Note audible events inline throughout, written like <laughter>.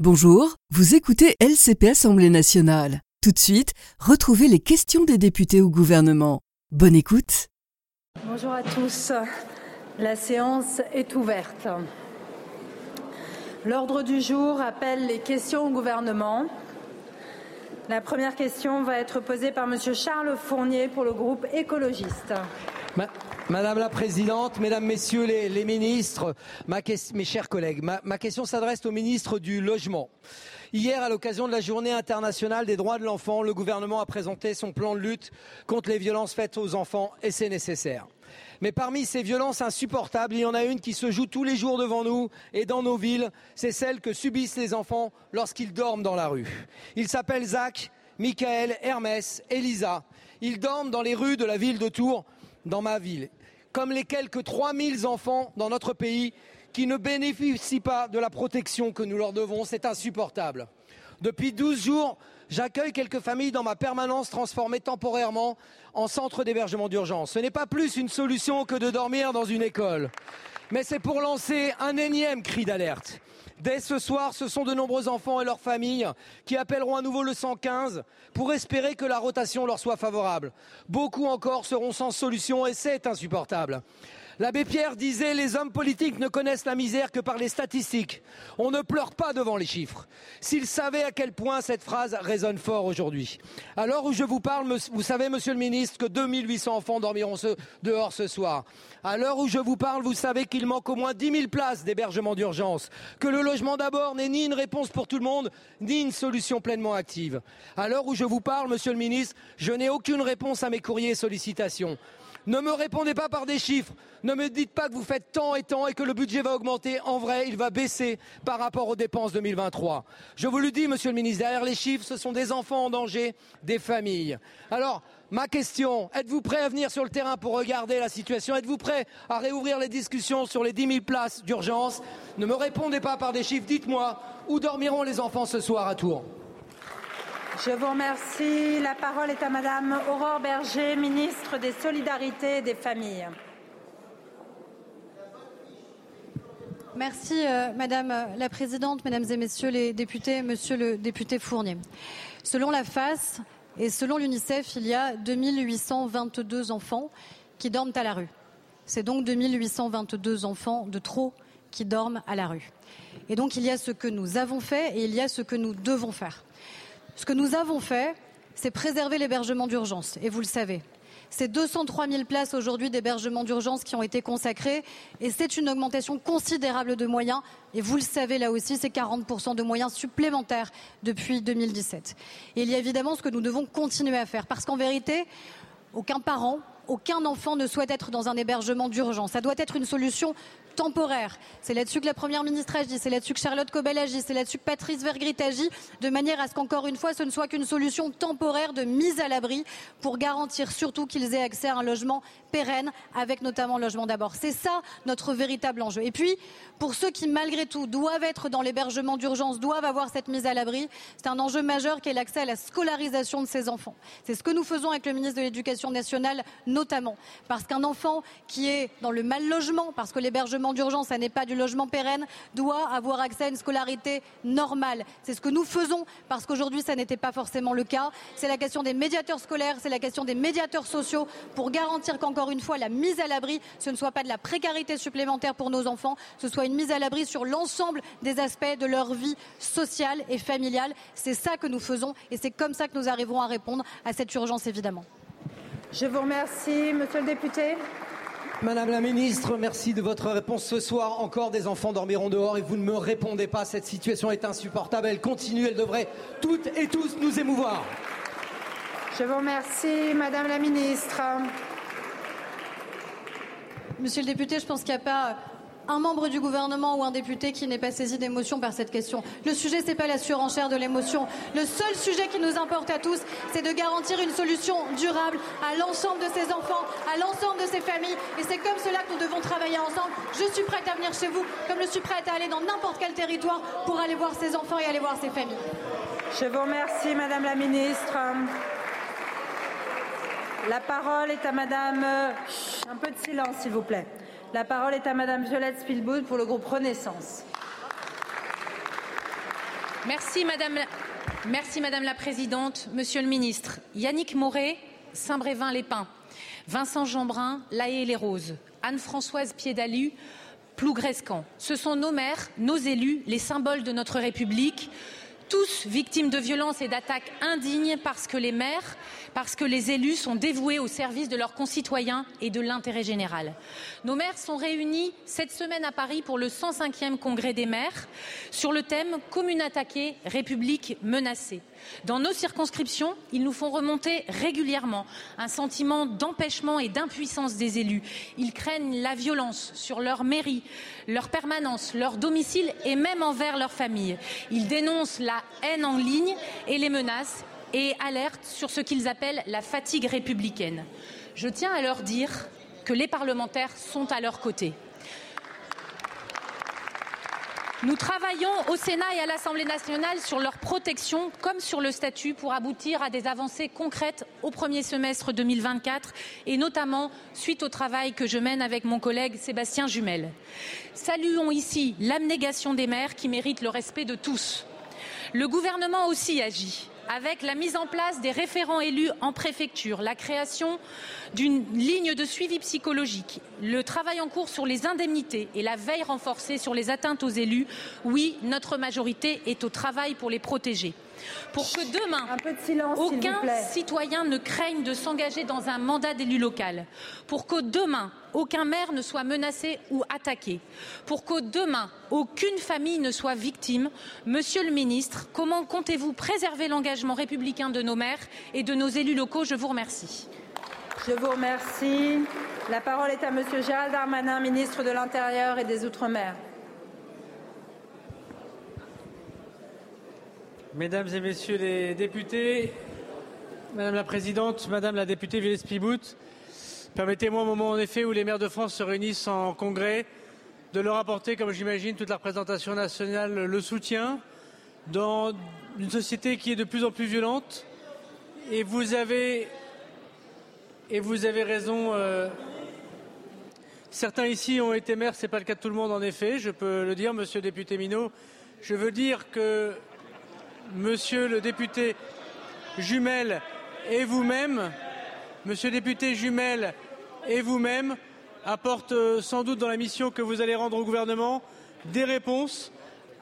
Bonjour, vous écoutez LCP Assemblée nationale. Tout de suite, retrouvez les questions des députés au gouvernement. Bonne écoute. Bonjour à tous. La séance est ouverte. L'ordre du jour appelle les questions au gouvernement. La première question va être posée par Monsieur Charles Fournier pour le groupe écologiste. Madame la Présidente, Mesdames, Messieurs les, ministres, mes chers collègues, ma, question s'adresse au ministre du Logement. Hier, à l'occasion de la Journée internationale des droits de l'enfant, le gouvernement a présenté son plan de lutte contre les violences faites aux enfants et c'est nécessaire. Mais parmi ces violences insupportables, il y en a une qui se joue tous les jours devant nous et dans nos villes, c'est celle que subissent les enfants lorsqu'ils dorment dans la rue. Ils s'appellent Zach, Michael, Hermès, Elisa. Ils dorment dans les rues de la ville de Tours dans ma ville, comme les quelques 3000 enfants dans notre pays qui ne bénéficient pas de la protection que nous leur devons. C'est insupportable. Depuis 12 jours, j'accueille quelques familles dans ma permanence transformée temporairement en centre d'hébergement d'urgence. Ce n'est pas plus une solution que de dormir dans une école, mais c'est pour lancer un énième cri d'alerte. Dès ce soir, ce sont de nombreux enfants et leurs familles qui appelleront à nouveau le 115 pour espérer que la rotation leur soit favorable. Beaucoup encore seront sans solution et c'est insupportable. L'abbé Pierre disait Les hommes politiques ne connaissent la misère que par les statistiques. On ne pleure pas devant les chiffres. S'ils savaient à quel point cette phrase résonne fort aujourd'hui. À l'heure où je vous parle, vous savez, monsieur le ministre, que 2800 enfants dormiront dehors ce soir. À l'heure où je vous parle, vous savez qu'il manque au moins 10 000 places d'hébergement d'urgence. Que le logement d'abord n'est ni une réponse pour tout le monde, ni une solution pleinement active. À l'heure où je vous parle, monsieur le ministre, je n'ai aucune réponse à mes courriers et sollicitations. Ne me répondez pas par des chiffres. Ne me dites pas que vous faites tant et tant et que le budget va augmenter. En vrai, il va baisser par rapport aux dépenses 2023. Je vous le dis, monsieur le ministre, derrière les chiffres, ce sont des enfants en danger, des familles. Alors, ma question, êtes-vous prêt à venir sur le terrain pour regarder la situation? Êtes-vous prêt à réouvrir les discussions sur les 10 000 places d'urgence? Ne me répondez pas par des chiffres. Dites-moi, où dormiront les enfants ce soir à Tours? Je vous remercie. La parole est à Madame Aurore Berger, ministre des Solidarités et des Familles. Merci euh, Madame la Présidente, Mesdames et Messieurs les députés, Monsieur le député Fournier. Selon la FAS et selon l'UNICEF, il y a 2822 enfants qui dorment à la rue. C'est donc 2822 enfants de trop qui dorment à la rue. Et donc il y a ce que nous avons fait et il y a ce que nous devons faire. Ce que nous avons fait, c'est préserver l'hébergement d'urgence, et vous le savez. C'est 203 000 places aujourd'hui d'hébergement d'urgence qui ont été consacrées et c'est une augmentation considérable de moyens. Et vous le savez là aussi, c'est 40% de moyens supplémentaires depuis 2017. Et il y a évidemment ce que nous devons continuer à faire parce qu'en vérité, aucun parent, aucun enfant ne souhaite être dans un hébergement d'urgence. Ça doit être une solution temporaire. C'est là-dessus que la Première ministre agit, c'est là-dessus que Charlotte Cobel agit, c'est là-dessus que Patrice Vergrit agit, de manière à ce qu'encore une fois, ce ne soit qu'une solution temporaire de mise à l'abri pour garantir surtout qu'ils aient accès à un logement pérenne, avec notamment le logement d'abord. C'est ça notre véritable enjeu. Et puis, pour ceux qui, malgré tout, doivent être dans l'hébergement d'urgence, doivent avoir cette mise à l'abri, c'est un enjeu majeur qui est l'accès à la scolarisation de ces enfants. C'est ce que nous faisons avec le ministre de l'Éducation nationale, notamment. Parce qu'un enfant qui est dans le mal logement, parce que l'hébergement d'urgence, ça n'est pas du logement pérenne, doit avoir accès à une scolarité normale. C'est ce que nous faisons parce qu'aujourd'hui, ça n'était pas forcément le cas. C'est la question des médiateurs scolaires, c'est la question des médiateurs sociaux pour garantir qu'encore une fois, la mise à l'abri, ce ne soit pas de la précarité supplémentaire pour nos enfants, ce soit une mise à l'abri sur l'ensemble des aspects de leur vie sociale et familiale. C'est ça que nous faisons et c'est comme ça que nous arriverons à répondre à cette urgence, évidemment. Je vous remercie, monsieur le député. Madame la ministre, merci de votre réponse. Ce soir, encore des enfants dormiront dehors et vous ne me répondez pas. Cette situation est insupportable. Elle continue. Elle devrait toutes et tous nous émouvoir. Je vous remercie, Madame la ministre. Monsieur le député, je pense qu'il n'y a pas un membre du gouvernement ou un député qui n'est pas saisi d'émotion par cette question. Le sujet, ce n'est pas la surenchère de l'émotion. Le seul sujet qui nous importe à tous, c'est de garantir une solution durable à l'ensemble de ces enfants, à l'ensemble de ces familles. Et c'est comme cela que nous devons travailler ensemble. Je suis prête à venir chez vous, comme je suis prête à aller dans n'importe quel territoire pour aller voir ces enfants et aller voir ces familles. Je vous remercie, Madame la Ministre. La parole est à Madame. Un peu de silence, s'il vous plaît. La parole est à Madame Violette Spielboud pour le groupe Renaissance. Merci Madame, la Présidente, Monsieur le Ministre. Yannick Moret, Saint-Brévin-les-Pins, Vincent Jeanbrun, La les Roses, Anne-Françoise Piedalu, Plougrescan. Ce sont nos maires, nos élus, les symboles de notre République tous victimes de violences et d'attaques indignes parce que les maires, parce que les élus sont dévoués au service de leurs concitoyens et de l'intérêt général. Nos maires sont réunis cette semaine à Paris pour le 105e congrès des maires sur le thème Commune attaquée, République menacée. Dans nos circonscriptions, ils nous font remonter régulièrement un sentiment d'empêchement et d'impuissance des élus. Ils craignent la violence sur leur mairie, leur permanence, leur domicile et même envers leur famille. Ils dénoncent la haine en ligne et les menaces et alertent sur ce qu'ils appellent la fatigue républicaine. Je tiens à leur dire que les parlementaires sont à leur côté. Nous travaillons au Sénat et à l'Assemblée nationale sur leur protection comme sur le statut pour aboutir à des avancées concrètes au premier semestre 2024 et notamment suite au travail que je mène avec mon collègue Sébastien Jumel. Saluons ici l'abnégation des maires qui méritent le respect de tous. Le gouvernement aussi agit avec la mise en place des référents élus en préfecture, la création d'une ligne de suivi psychologique, le travail en cours sur les indemnités et la veille renforcée sur les atteintes aux élus, oui, notre majorité est au travail pour les protéger pour que demain, aucun citoyen ne craigne de s'engager dans un mandat d'élu local, pour que demain, aucun maire ne soit menacé ou attaqué, pour que demain, aucune famille ne soit victime. Monsieur le ministre, comment comptez-vous préserver l'engagement républicain de nos maires et de nos élus locaux? Je vous remercie. Je vous remercie. La parole est à Monsieur Gérald Darmanin, ministre de l'Intérieur et des Outre-mer. Mesdames et Messieurs les députés, Madame la Présidente, Madame la députée Villers-Pibout, permettez-moi au moment en effet où les maires de France se réunissent en congrès de leur apporter, comme j'imagine, toute la représentation nationale le soutien dans une société qui est de plus en plus violente. Et vous avez, et vous avez raison. Euh, certains ici ont été maires, ce n'est pas le cas de tout le monde en effet, je peux le dire, monsieur le député Minot. Je veux dire que monsieur le député Jumel et vous-même, monsieur le député Jumel et vous-même, apportent euh, sans doute dans la mission que vous allez rendre au gouvernement des réponses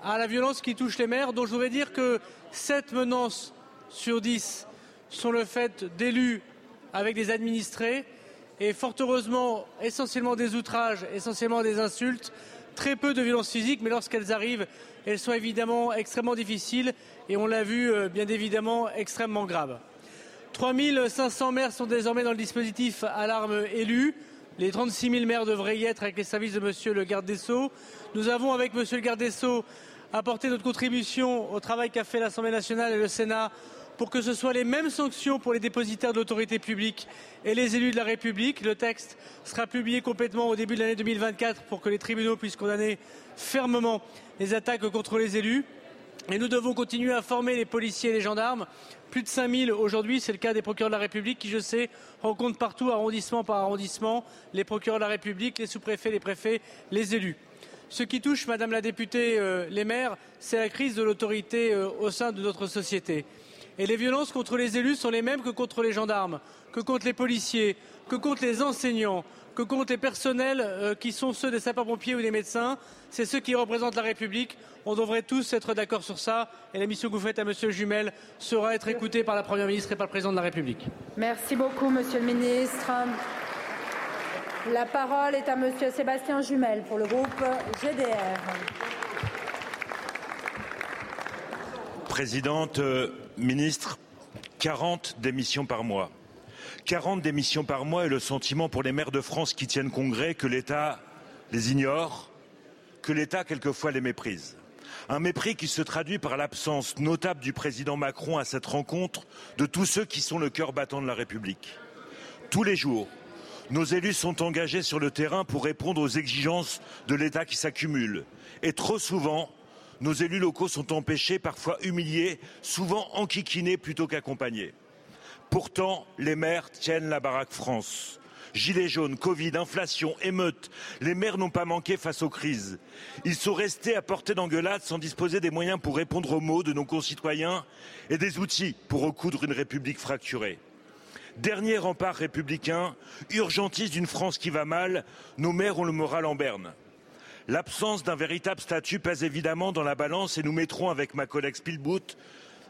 à la violence qui touche les maires, dont je voudrais dire que sept menaces sur dix sont le fait d'élus avec des administrés. Et fort heureusement essentiellement des outrages, essentiellement des insultes, très peu de violences physiques, mais lorsqu'elles arrivent, elles sont évidemment extrêmement difficiles et on l'a vu euh, bien évidemment extrêmement graves. 3500 maires sont désormais dans le dispositif alarme élu. Les 36 000 maires devraient y être avec les services de Monsieur le garde des Sceaux. Nous avons, avec Monsieur le garde des Sceaux, apporté notre contribution au travail qu'a fait l'Assemblée nationale et le Sénat pour que ce soient les mêmes sanctions pour les dépositaires de l'autorité publique et les élus de la République. Le texte sera publié complètement au début de l'année 2024 pour que les tribunaux puissent condamner fermement les attaques contre les élus. Et nous devons continuer à former les policiers et les gendarmes. Plus de 5000 aujourd'hui, c'est le cas des procureurs de la République qui, je sais, rencontrent partout, arrondissement par arrondissement, les procureurs de la République, les sous-préfets, les préfets, les élus. Ce qui touche, Madame la députée, euh, les maires, c'est la crise de l'autorité euh, au sein de notre société. Et les violences contre les élus sont les mêmes que contre les gendarmes, que contre les policiers, que contre les enseignants, que contre les personnels euh, qui sont ceux des sapeurs-pompiers ou des médecins. C'est ceux qui représentent la République. On devrait tous être d'accord sur ça. Et la mission que vous faites à Monsieur Jumel sera être écoutée par la Première ministre et par le Président de la République. Merci beaucoup, Monsieur le ministre. La parole est à Monsieur Sébastien Jumel pour le groupe GDR. Présidente, euh, ministre, 40 démissions par mois. 40 démissions par mois et le sentiment pour les maires de France qui tiennent congrès que l'État les ignore, que l'État quelquefois les méprise. Un mépris qui se traduit par l'absence notable du président Macron à cette rencontre de tous ceux qui sont le cœur battant de la République. Tous les jours, nos élus sont engagés sur le terrain pour répondre aux exigences de l'État qui s'accumulent. Et trop souvent, nos élus locaux sont empêchés, parfois humiliés, souvent enquiquinés plutôt qu'accompagnés. Pourtant, les maires tiennent la baraque France. Gilets jaunes, Covid, inflation, émeutes, les maires n'ont pas manqué face aux crises. Ils sont restés à portée d'engueulade sans disposer des moyens pour répondre aux maux de nos concitoyens et des outils pour recoudre une République fracturée. Dernier rempart républicain, urgentiste d'une France qui va mal, nos maires ont le moral en berne. L'absence d'un véritable statut pèse évidemment dans la balance et nous mettrons avec ma collègue Spielboot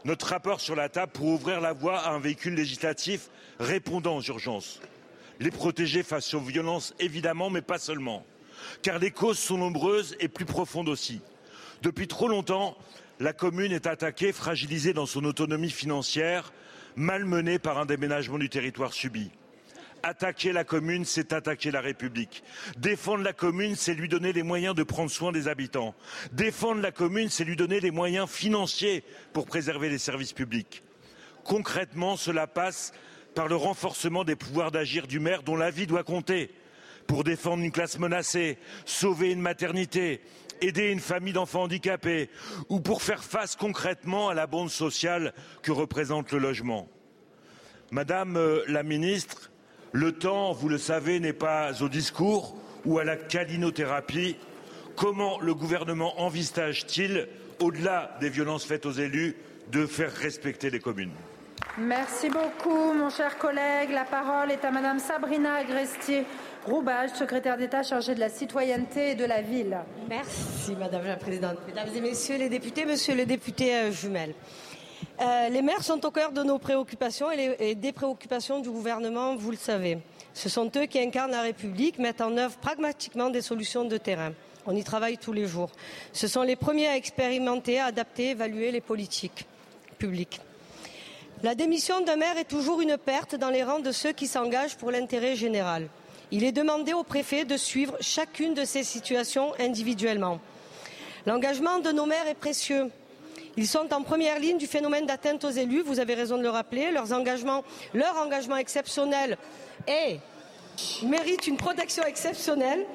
notre rapport sur la table pour ouvrir la voie à un véhicule législatif répondant aux urgences. Les protéger face aux violences, évidemment, mais pas seulement. Car les causes sont nombreuses et plus profondes aussi. Depuis trop longtemps, la commune est attaquée, fragilisée dans son autonomie financière, malmenée par un déménagement du territoire subi. Attaquer la commune, c'est attaquer la République. Défendre la commune, c'est lui donner les moyens de prendre soin des habitants. Défendre la commune, c'est lui donner les moyens financiers pour préserver les services publics. Concrètement, cela passe par le renforcement des pouvoirs d'agir du maire dont la vie doit compter pour défendre une classe menacée, sauver une maternité, aider une famille d'enfants handicapés ou pour faire face concrètement à la bombe sociale que représente le logement. Madame euh, la ministre, le temps, vous le savez, n'est pas au discours ou à la calinothérapie. Comment le gouvernement envisage-t-il, au-delà des violences faites aux élus, de faire respecter les communes? Merci beaucoup, mon cher collègue. La parole est à Madame Sabrina Agrestier. Roubage, secrétaire d'État chargée de la citoyenneté et de la ville. Merci, Madame la Présidente. Mesdames et Messieurs les députés, Monsieur le député euh, Jumel. Euh, les maires sont au cœur de nos préoccupations et, des préoccupations du gouvernement, vous le savez. Ce sont eux qui incarnent la République, mettent en œuvre pragmatiquement des solutions de terrain. On y travaille tous les jours. Ce sont les premiers à expérimenter, à adapter, évaluer les politiques publiques. La démission d'un maire est toujours une perte dans les rangs de ceux qui s'engagent pour l'intérêt général. Il est demandé au préfet de suivre chacune de ces situations individuellement. L'engagement de nos maires est précieux. Ils sont en première ligne du phénomène d'atteinte aux élus, vous avez raison de le rappeler. Leurs engagements, leur engagement exceptionnel et mérite une protection exceptionnelle.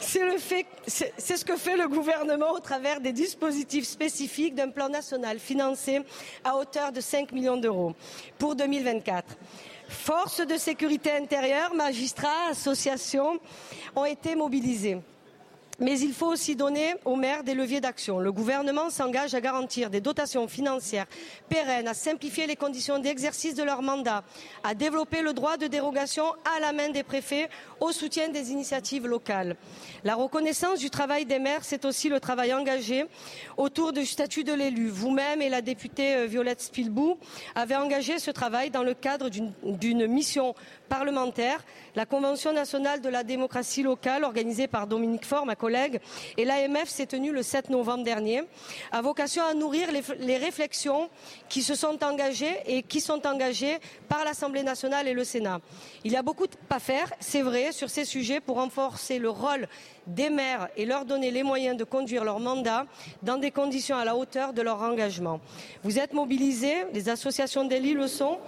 C'est ce que fait le gouvernement au travers des dispositifs spécifiques d'un plan national financé à hauteur de 5 millions d'euros pour 2024. Forces de sécurité intérieure, magistrats, associations ont été mobilisés. Mais il faut aussi donner aux maires des leviers d'action. Le gouvernement s'engage à garantir des dotations financières pérennes, à simplifier les conditions d'exercice de leur mandat, à développer le droit de dérogation à la main des préfets au soutien des initiatives locales. La reconnaissance du travail des maires, c'est aussi le travail engagé autour du statut de l'élu. Vous-même et la députée euh, Violette Spilbou avez engagé ce travail dans le cadre d'une mission parlementaire, la Convention nationale de la démocratie locale organisée par Dominique Faure, et l'AMF s'est tenue le 7 novembre dernier, a vocation à nourrir les, réflexions qui se sont engagées et qui sont engagées par l'Assemblée nationale et le Sénat. Il y a beaucoup à faire, c'est vrai, sur ces sujets pour renforcer le rôle des maires et leur donner les moyens de conduire leur mandat dans des conditions à la hauteur de leur engagement. Vous êtes mobilisés, les associations d'élus le sont.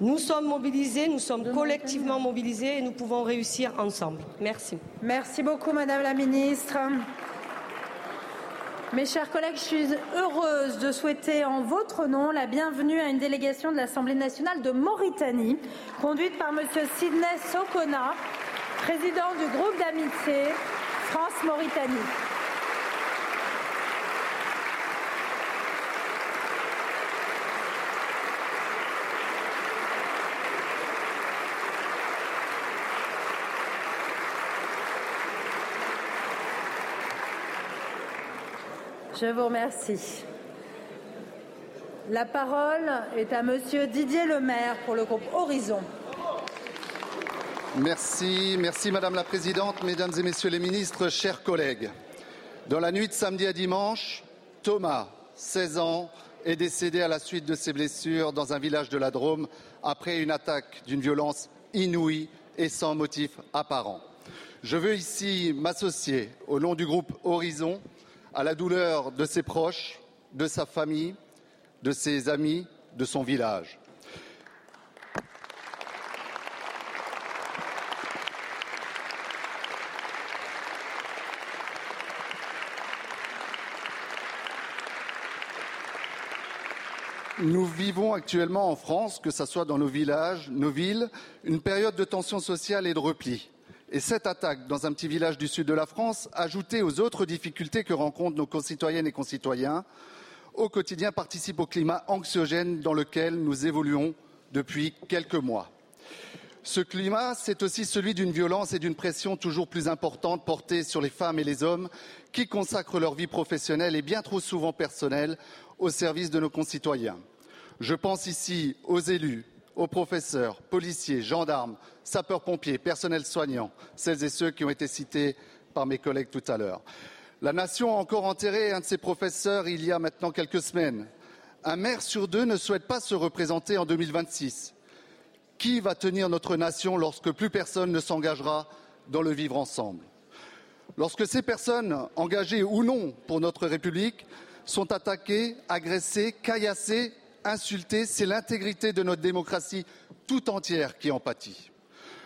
Nous sommes mobilisés, nous sommes collectivement mobilisés et nous pouvons réussir ensemble. Merci. Merci beaucoup, Madame la Ministre. Mes chers collègues, je suis heureuse de souhaiter en votre nom la bienvenue à une délégation de l'Assemblée nationale de Mauritanie, conduite par Monsieur Sidney Sokona, président du groupe d'amitié France-Mauritanie. Je vous remercie. La parole est à Monsieur Didier Lemaire pour le groupe Horizon. Merci, merci Madame la Présidente, Mesdames et Messieurs les ministres, chers collègues. Dans la nuit de samedi à dimanche, Thomas, 16 ans, est décédé à la suite de ses blessures dans un village de la Drôme après une attaque d'une violence inouïe et sans motif apparent. Je veux ici m'associer au nom du groupe Horizon à la douleur de ses proches, de sa famille, de ses amis, de son village. Nous vivons actuellement en France, que ce soit dans nos villages, nos villes, une période de tension sociale et de repli. Et cette attaque dans un petit village du sud de la France, ajoutée aux autres difficultés que rencontrent nos concitoyennes et concitoyens, au quotidien participe au climat anxiogène dans lequel nous évoluons depuis quelques mois. Ce climat, c'est aussi celui d'une violence et d'une pression toujours plus importante portée sur les femmes et les hommes qui consacrent leur vie professionnelle et bien trop souvent personnelle au service de nos concitoyens. Je pense ici aux élus, aux professeurs, policiers, gendarmes, sapeurs-pompiers, personnels soignants, celles et ceux qui ont été cités par mes collègues tout à l'heure. La nation a encore enterré un de ses professeurs il y a maintenant quelques semaines. Un maire sur deux ne souhaite pas se représenter en 2026. Qui va tenir notre nation lorsque plus personne ne s'engagera dans le vivre ensemble? Lorsque ces personnes, engagées ou non pour notre République, sont attaquées, agressées, caillassées, insultées, c'est l'intégrité de notre démocratie tout entière qui en pâtit.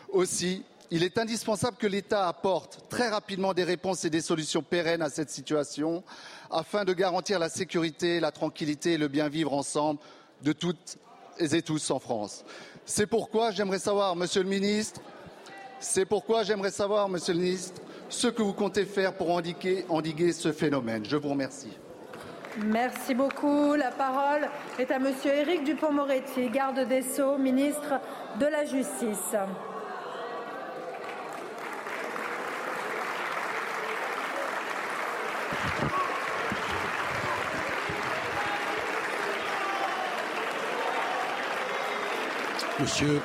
Aussi, il est indispensable que l'État apporte très rapidement des réponses et des solutions pérennes à cette situation afin de garantir la sécurité, la tranquillité et le bien vivre ensemble de toutes et tous en France. C'est pourquoi j'aimerais savoir, Monsieur le Ministre, c'est pourquoi j'aimerais savoir, Monsieur le Ministre, ce que vous comptez faire pour endiguer ce phénomène. Je vous remercie. Merci beaucoup. La parole est à Monsieur Éric Dupont-Moretti, garde des Sceaux, ministre de la Justice. Monsieur,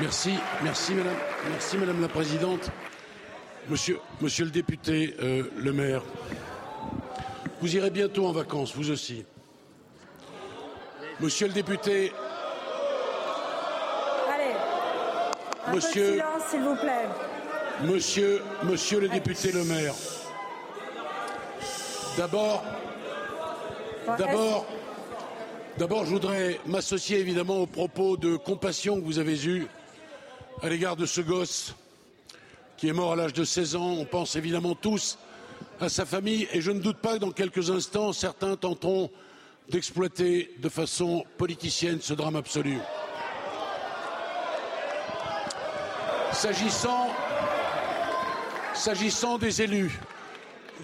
merci, merci madame, merci madame la présidente. Monsieur, monsieur le député, euh, le maire, vous irez bientôt en vacances, vous aussi. Monsieur le député. Allez, un monsieur, peu de silence, s'il vous plaît. Monsieur, monsieur le député Le Maire. D'abord, d'abord, D'abord, je voudrais m'associer évidemment aux propos de compassion que vous avez eus à l'égard de ce gosse qui est mort à l'âge de 16 ans. On pense évidemment tous à sa famille et je ne doute pas que dans quelques instants, certains tenteront d'exploiter de façon politicienne ce drame absolu. S'agissant, s'agissant des élus,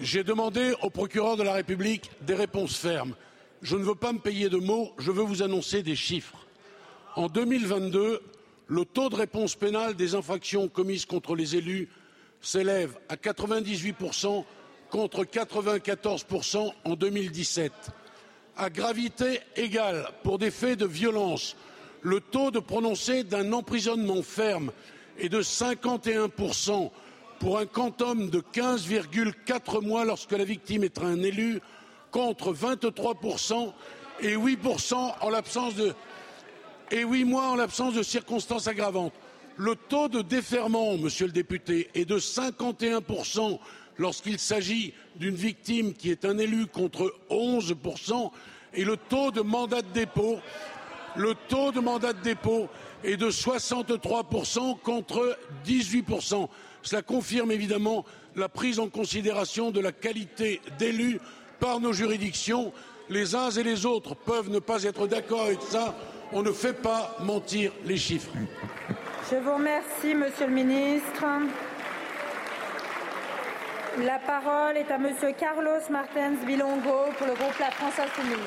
j'ai demandé au procureur de la République des réponses fermes je ne veux pas me payer de mots, je veux vous annoncer des chiffres. En 2022, le taux de réponse pénale des infractions commises contre les élus s'élève à 98% contre 94% en 2017. À gravité égale, pour des faits de violence, le taux de prononcé d'un emprisonnement ferme est de 51% pour un quantum de 15,4 mois lorsque la victime est un élu contre 23% et 8% en l'absence de et 8 mois en l'absence de circonstances aggravantes. Le taux de déferment, monsieur le député, est de 51% lorsqu'il s'agit d'une victime qui est un élu contre 11% et le taux de mandat de dépôt le taux de mandat de dépôt est de 63% contre 18%. Cela confirme évidemment la prise en considération de la qualité d'élu par nos juridictions. Les uns et les autres peuvent ne pas être d'accord avec ça. On ne fait pas mentir les chiffres. Je vous remercie, Monsieur le Ministre. La parole est à Monsieur Carlos Martens Bilongo pour le groupe La France Insoumise.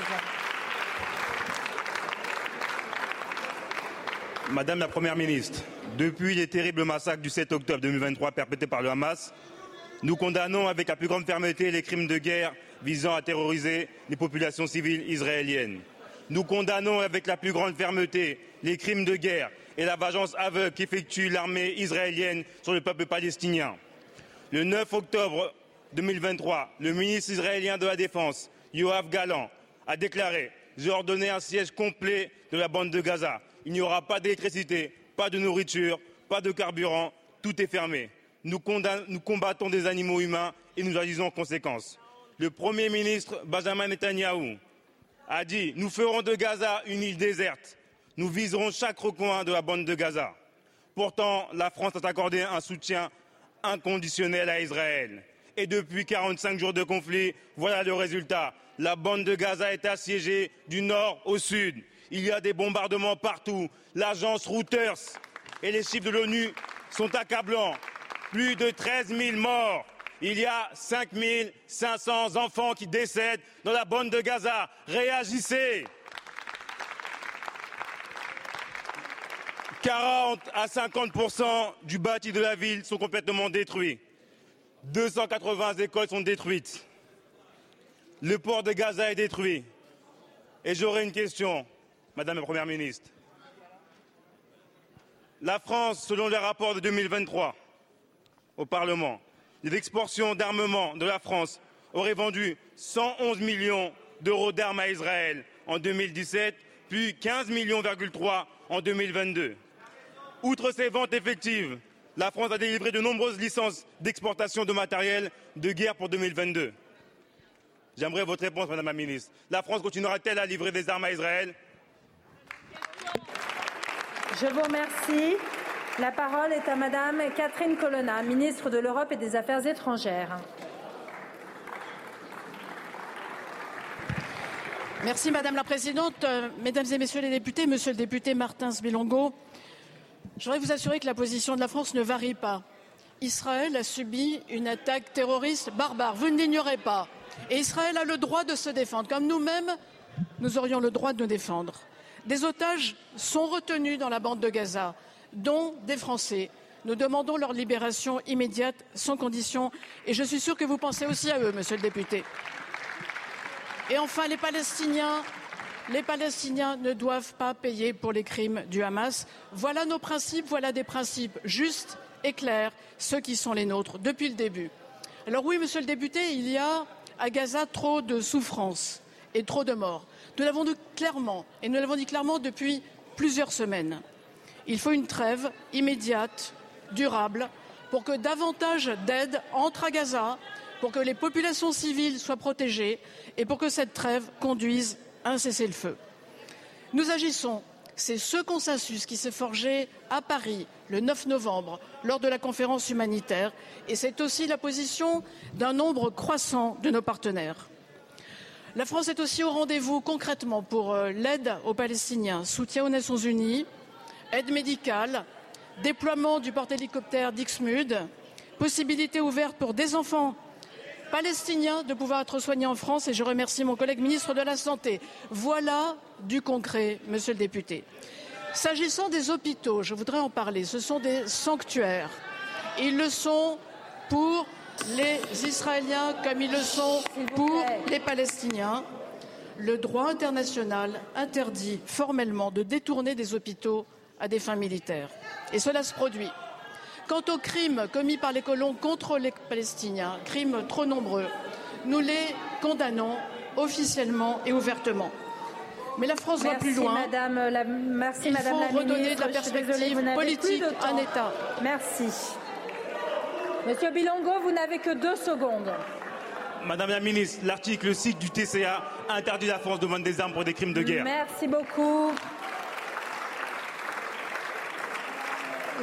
Madame la Première ministre, depuis les terribles massacres du 7 octobre 2023 perpétrés par le Hamas, nous condamnons avec la plus grande fermeté les crimes de guerre visant à terroriser les populations civiles israéliennes. Nous condamnons avec la plus grande fermeté les crimes de guerre et la vengeance aveugle qu'effectue l'armée israélienne sur le peuple palestinien. Le 9 octobre 2023, le ministre israélien de la Défense, Yoav Galan, a déclaré J'ai ordonné un siège complet de la bande de Gaza. Il n'y aura pas d'électricité, pas de nourriture, pas de carburant, tout est fermé. Nous, nous combattons des animaux humains et nous agissons en conséquence le Premier ministre Benjamin Netanyahou a dit Nous ferons de Gaza une île déserte. Nous viserons chaque recoin de la bande de Gaza. Pourtant, la France a accordé un soutien inconditionnel à Israël. Et depuis 45 jours de conflit, voilà le résultat la bande de Gaza est assiégée du nord au sud. Il y a des bombardements partout. L'agence Reuters et les chiffres de l'ONU sont accablants. Plus de 13 000 morts. Il y a 5 500 enfants qui décèdent dans la bande de Gaza. Réagissez 40 à 50 du bâti de la ville sont complètement détruits. 280 écoles sont détruites. Le port de Gaza est détruit. Et j'aurais une question, Madame la Première ministre. La France, selon les rapports de 2023 au Parlement, les exportations d'armement de la France auraient vendu 111 millions d'euros d'armes à Israël en 2017, puis 15 millions en 2022. Outre ces ventes effectives, la France a délivré de nombreuses licences d'exportation de matériel de guerre pour 2022. J'aimerais votre réponse, Madame la Ministre. La France continuera-t-elle à livrer des armes à Israël? Je vous remercie. La parole est à Madame Catherine Colonna, ministre de l'Europe et des Affaires étrangères. Merci Madame la Présidente. Euh, mesdames et Messieurs les députés, Monsieur le député Martin Sbilongo, je voudrais vous assurer que la position de la France ne varie pas. Israël a subi une attaque terroriste barbare, vous ne l'ignorez pas. Et Israël a le droit de se défendre, comme nous-mêmes, nous aurions le droit de nous défendre. Des otages sont retenus dans la bande de Gaza, dont des Français. Nous demandons leur libération immédiate, sans condition, et je suis sûr que vous pensez aussi à eux, monsieur le député. Et enfin, les Palestiniens les Palestiniens ne doivent pas payer pour les crimes du Hamas. Voilà nos principes, voilà des principes justes et clairs, ceux qui sont les nôtres depuis le début. Alors oui, monsieur le député, il y a à Gaza trop de souffrances et trop de morts. Nous l'avons dit clairement, et nous l'avons dit clairement depuis plusieurs semaines. Il faut une trêve immédiate, durable, pour que davantage d'aide entre à Gaza, pour que les populations civiles soient protégées et pour que cette trêve conduise un cessez-le-feu. Nous agissons. C'est ce consensus qui s'est forgé à Paris le 9 novembre lors de la conférence humanitaire et c'est aussi la position d'un nombre croissant de nos partenaires. La France est aussi au rendez-vous concrètement pour euh, l'aide aux Palestiniens, soutien aux Nations Unies, aide médicale, déploiement du porte-hélicoptère Dixmude, possibilité ouverte pour des enfants palestiniens de pouvoir être soignés en France et je remercie mon collègue ministre de la Santé. Voilà du concret, monsieur le député. S'agissant des hôpitaux, je voudrais en parler. Ce sont des sanctuaires. Ils le sont pour les Israéliens comme ils le sont pour les Palestiniens. Le droit international interdit formellement de détourner des hôpitaux à des fins militaires. Et cela se produit. Quant aux crimes commis par les colons contre les Palestiniens, crimes trop nombreux, nous les condamnons officiellement et ouvertement. Mais la France va plus loin. Madame la, merci, Il Madame faut la redonner ministre. de la perspective politique à un État. Merci. Monsieur Bilongo, vous n'avez que deux secondes. Madame la ministre, l'article 6 du TCA interdit la France de vendre des armes pour des crimes de guerre. Merci beaucoup.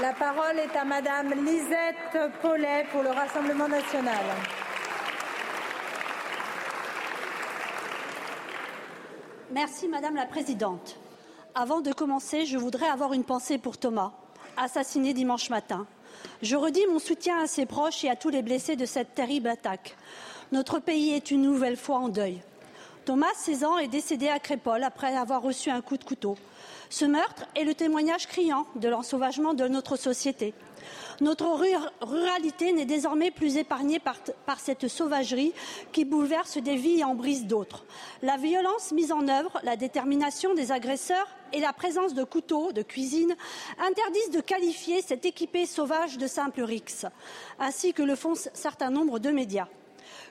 La parole est à Madame Lisette Paulet pour le Rassemblement national. Merci Madame la Présidente. Avant de commencer, je voudrais avoir une pensée pour Thomas, assassiné dimanche matin. Je redis mon soutien à ses proches et à tous les blessés de cette terrible attaque. Notre pays est une nouvelle fois en deuil. Thomas, 16 ans, est décédé à Crépole après avoir reçu un coup de couteau. Ce meurtre est le témoignage criant de l'ensauvagement de notre société. Notre ruralité n'est désormais plus épargnée par, cette sauvagerie qui bouleverse des vies et en brise d'autres. La violence mise en œuvre, la détermination des agresseurs et la présence de couteaux de cuisine interdisent de qualifier cette équipée sauvage de simple rix, ainsi que le font certains nombres de médias.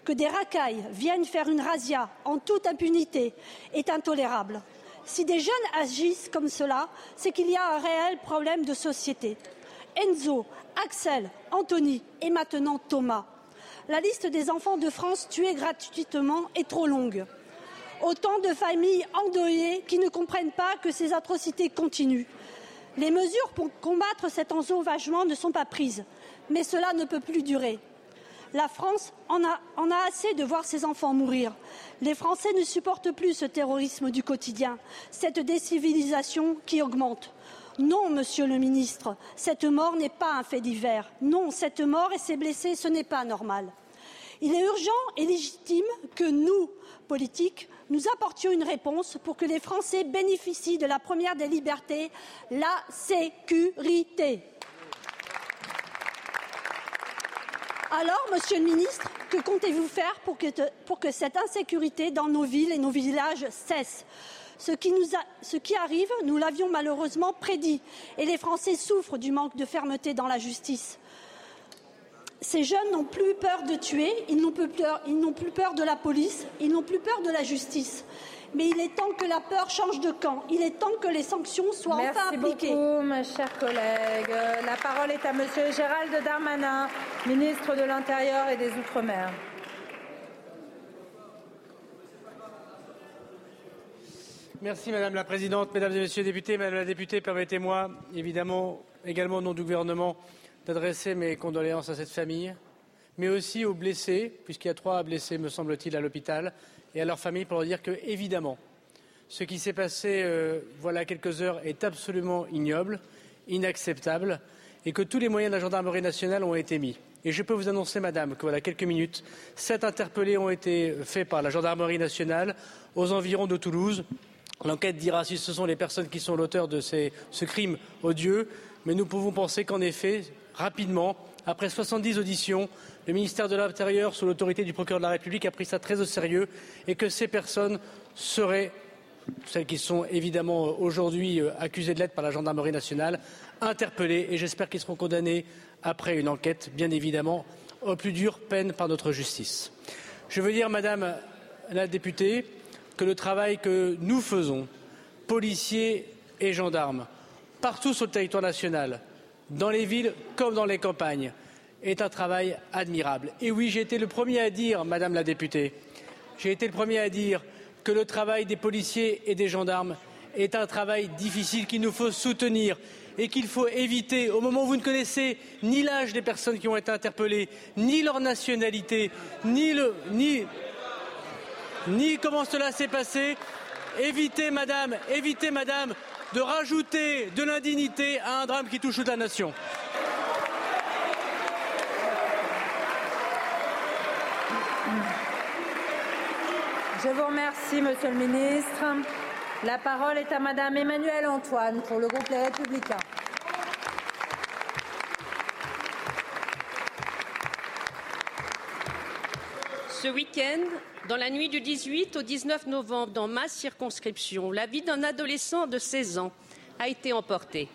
Que des racailles viennent faire une razzia en toute impunité est intolérable. Si des jeunes agissent comme cela, c'est qu'il y a un réel problème de société. Enzo, Axel, Anthony et maintenant Thomas. La liste des enfants de France tués gratuitement est trop longue. Autant de familles endeuillées qui ne comprennent pas que ces atrocités continuent. Les mesures pour combattre cet ensauvagement ne sont pas prises, mais cela ne peut plus durer. La France en a, assez de voir ses enfants mourir. Les Français ne supportent plus ce terrorisme du quotidien, cette décivilisation qui augmente. Non, monsieur le ministre, cette mort n'est pas un fait divers. Non, cette mort et ces blessés, ce n'est pas normal. Il est urgent et légitime que nous, politiques, nous apportions une réponse pour que les Français bénéficient de la première des libertés, la sécurité. Alors, Monsieur le Ministre, que comptez-vous faire pour que, cette insécurité dans nos villes et nos villages cesse? Ce qui, arrive, nous l'avions malheureusement prédit, et les Français souffrent du manque de fermeté dans la justice. Ces jeunes n'ont plus peur de tuer, ils n'ont plus peur de la police, ils n'ont plus peur de la justice. Mais il est temps que la peur change de camp. Il est temps que les sanctions soient Merci enfin appliquées. Merci beaucoup, ma chère collègue. La parole est à Monsieur Gérald Darmanin, ministre de l'Intérieur et des Outre-mer. Merci Madame la Présidente, Mesdames et Messieurs les députés. Madame la députée, permettez-moi, évidemment, également au nom du gouvernement, d'adresser mes condoléances à cette famille, mais aussi aux blessés, puisqu'il y a trois blessés, me semble-t-il, à l'hôpital, et à leur famille pour leur dire que, évidemment, ce qui s'est passé euh, voilà quelques heures est absolument ignoble, inacceptable, et que tous les moyens de la gendarmerie nationale ont été mis. Et je peux vous annoncer, Madame, que voilà quelques minutes, sept interpellés ont été faits par la gendarmerie nationale aux environs de Toulouse. L'enquête dira si ce sont les personnes qui sont l'auteur de ce crime odieux, mais nous pouvons penser qu'en effet, rapidement, après 70 auditions, le ministère de l'Intérieur, sous l'autorité du procureur de la République, a pris ça très au sérieux et que ces personnes seraient, celles qui sont évidemment aujourd'hui euh, accusées de l'être par la gendarmerie nationale, interpellées et j'espère qu'ils seront condamnés après une enquête, bien évidemment, aux plus dures peines par notre justice. Je veux dire, Madame la députée, que le travail que nous faisons, policiers et gendarmes, partout sur le territoire national, dans les villes comme dans les campagnes, est un travail admirable. Et oui, j'ai été le premier à dire, Madame la députée, j'ai été le premier à dire que le travail des policiers et des gendarmes est un travail difficile qu'il nous faut soutenir et qu'il faut éviter, au moment où vous ne connaissez ni l'âge des personnes qui ont été interpellées, ni leur nationalité, ni, comment cela s'est passé, évitez, Madame, évitez, Madame, de rajouter de l'indignité à un drame qui touche toute la nation. Je vous remercie, Monsieur le Ministre. La parole est à Madame Emmanuelle Antoine pour le groupe Les Républicains. Ce week-end, dans la nuit du 18 au 19 novembre, dans ma circonscription, la vie d'un adolescent de 16 ans a été emportée.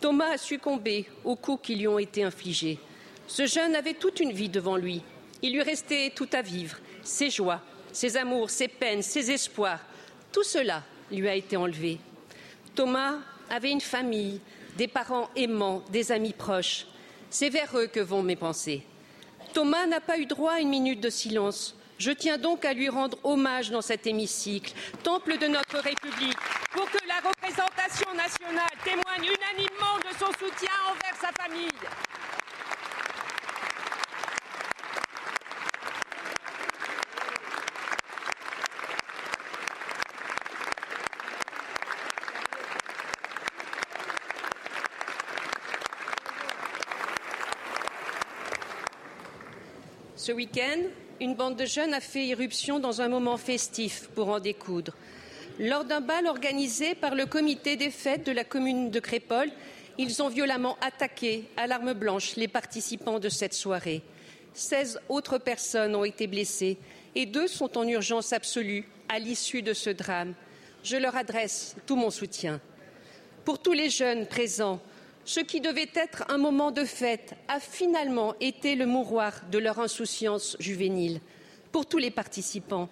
Thomas a succombé aux coups qui lui ont été infligés. Ce jeune avait toute une vie devant lui. Il lui restait tout à vivre, ses joies, ses amours, ses peines, ses espoirs. Tout cela lui a été enlevé. Thomas avait une famille, des parents aimants, des amis proches. C'est vers eux que vont mes pensées. Thomas n'a pas eu droit à une minute de silence. Je tiens donc à lui rendre hommage dans cet hémicycle, temple de notre République, pour que la représentation nationale témoigne unanimement de son soutien envers sa famille. Ce week-end, une bande de jeunes a fait irruption dans un moment festif pour en découdre. Lors d'un bal organisé par le comité des fêtes de la commune de Crépole, ils ont violemment attaqué à l'arme blanche les participants de cette soirée. 16 autres personnes ont été blessées et deux sont en urgence absolue à l'issue de ce drame. Je leur adresse tout mon soutien. Pour tous les jeunes présents, ce qui devait être un moment de fête a finalement été le mouroir de leur insouciance juvénile. Pour tous les participants,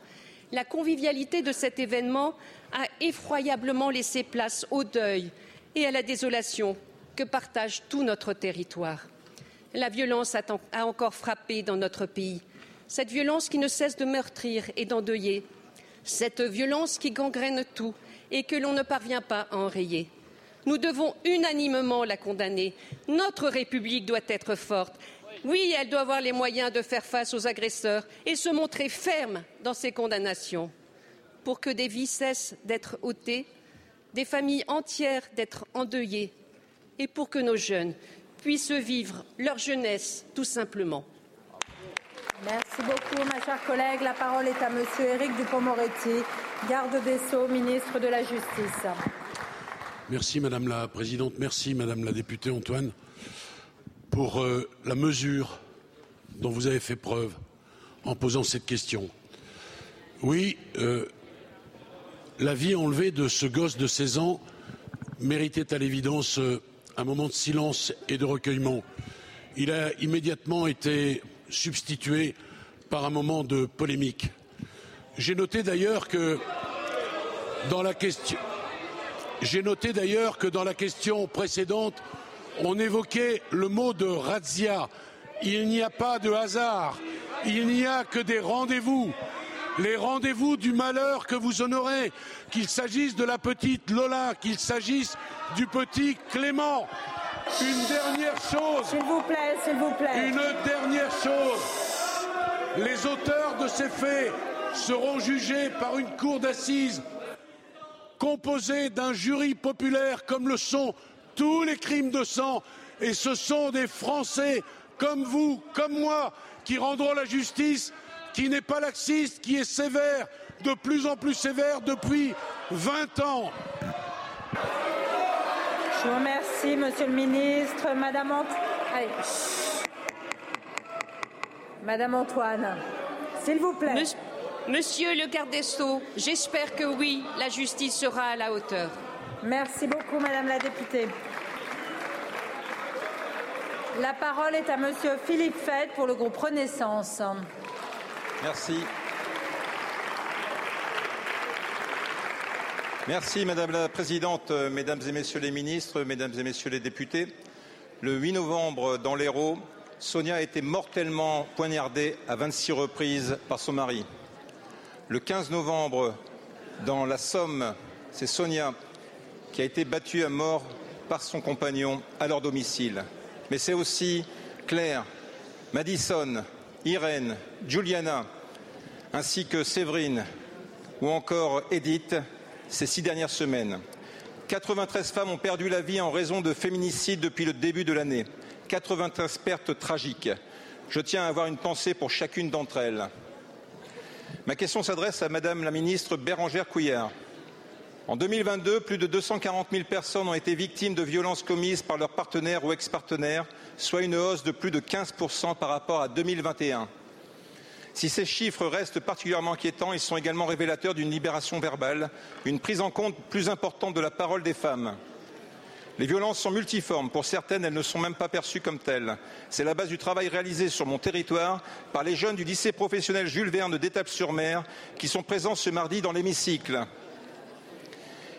la convivialité de cet événement a effroyablement laissé place au deuil et à la désolation que partage tout notre territoire. La violence a encore frappé dans notre pays, cette violence qui ne cesse de meurtrir et d'endeuiller, cette violence qui gangrène tout et que l'on ne parvient pas à enrayer. Nous devons unanimement la condamner. Notre République doit être forte. Oui, elle doit avoir les moyens de faire face aux agresseurs et se montrer ferme dans ses condamnations pour que des vies cessent d'être ôtées, des familles entières d'être endeuillées et pour que nos jeunes puissent vivre leur jeunesse tout simplement. Merci beaucoup, ma chère collègue. La parole est à Monsieur Éric Dupond-Moretti, garde des Sceaux, ministre de la Justice. Merci Madame la Présidente, merci Madame la députée Antoine pour euh, la mesure dont vous avez fait preuve en posant cette question. Oui, euh, la vie enlevée de ce gosse de 16 ans méritait à l'évidence euh, un moment de silence et de recueillement. Il a immédiatement été substitué par un moment de polémique. J'ai noté d'ailleurs que dans la question j'ai noté d'ailleurs que dans la question précédente, on évoquait le mot de razzia. Il n'y a pas de hasard, il n'y a que des rendez-vous. Les rendez-vous du malheur que vous honorez, qu'il s'agisse de la petite Lola, qu'il s'agisse du petit Clément. Une dernière chose. S'il vous plaît, s'il vous plaît. Une dernière chose. Les auteurs de ces faits seront jugés par une cour d'assises composée d'un jury populaire comme le sont tous les crimes de sang. Et ce sont des Français comme vous, comme moi, qui rendront la justice, qui n'est pas laxiste, qui est sévère, de plus en plus sévère depuis 20 ans. Je vous remercie, Monsieur le Ministre. Madame, Ant... Allez. Madame Antoine, s'il vous plaît. Monsieur, Monsieur le garde des Sceaux, j'espère que oui, la justice sera à la hauteur. Merci beaucoup, Madame la députée. La parole est à Monsieur Philippe Fett pour le groupe Renaissance. Merci. Merci Madame la Présidente, Mesdames et Messieurs les ministres, Mesdames et Messieurs les députés. Le 8 novembre, dans l'Hérault, Sonia a été mortellement poignardée à 26 reprises par son mari. Le 15 novembre, dans la Somme, c'est Sonia qui a été battue à mort par son compagnon à leur domicile. Mais c'est aussi Claire, Madison, Irène, Juliana, ainsi que Séverine ou encore Edith ces six dernières semaines. 93 femmes ont perdu la vie en raison de féminicides depuis le début de l'année. 93 pertes tragiques. Je tiens à avoir une pensée pour chacune d'entre elles. Ma question s'adresse à Madame la ministre Bérangère Couillard. En 2022, plus de 240 000 personnes ont été victimes de violences commises par leurs partenaires ou ex-partenaires, soit une hausse de plus de 15 par rapport à 2021. Si ces chiffres restent particulièrement inquiétants, ils sont également révélateurs d'une libération verbale, une prise en compte plus importante de la parole des femmes. Les violences sont multiformes. Pour certaines, elles ne sont même pas perçues comme telles. C'est la base du travail réalisé sur mon territoire par les jeunes du lycée professionnel Jules Verne d'Étapes-sur-Mer qui sont présents ce mardi dans l'hémicycle.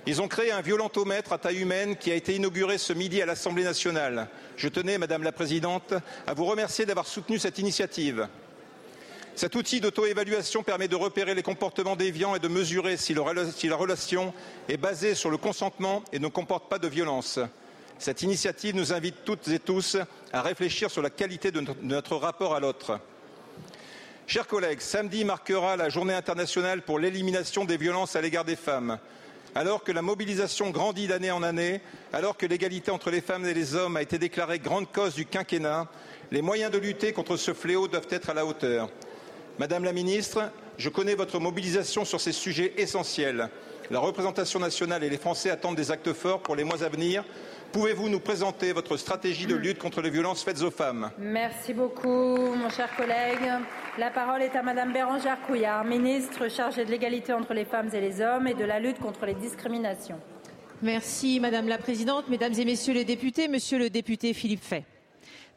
Ils ont créé un violentomètre à taille humaine qui a été inauguré ce midi à l'Assemblée nationale. Je tenais, Madame la Présidente, à vous remercier d'avoir soutenu cette initiative. Cet outil d'auto-évaluation permet de repérer les comportements déviants et de mesurer si, la relation est basée sur le consentement et ne comporte pas de violence. Cette initiative nous invite toutes et tous à réfléchir sur la qualité de notre rapport à l'autre. Chers collègues, samedi marquera la journée internationale pour l'élimination des violences à l'égard des femmes. Alors que la mobilisation grandit d'année en année, alors que l'égalité entre les femmes et les hommes a été déclarée grande cause du quinquennat, les moyens de lutter contre ce fléau doivent être à la hauteur. Madame la ministre, je connais votre mobilisation sur ces sujets essentiels. La représentation nationale et les Français attendent des actes forts pour les mois à venir. Pouvez-vous nous présenter votre stratégie de lutte contre les violences faites aux femmes? Merci beaucoup, mon cher collègue. La parole est à Madame Bérangère Couillard, ministre chargée de l'égalité entre les femmes et les hommes et de la lutte contre les discriminations. Merci, Madame la Présidente, Mesdames et Messieurs les députés, Monsieur le député Philippe Fay.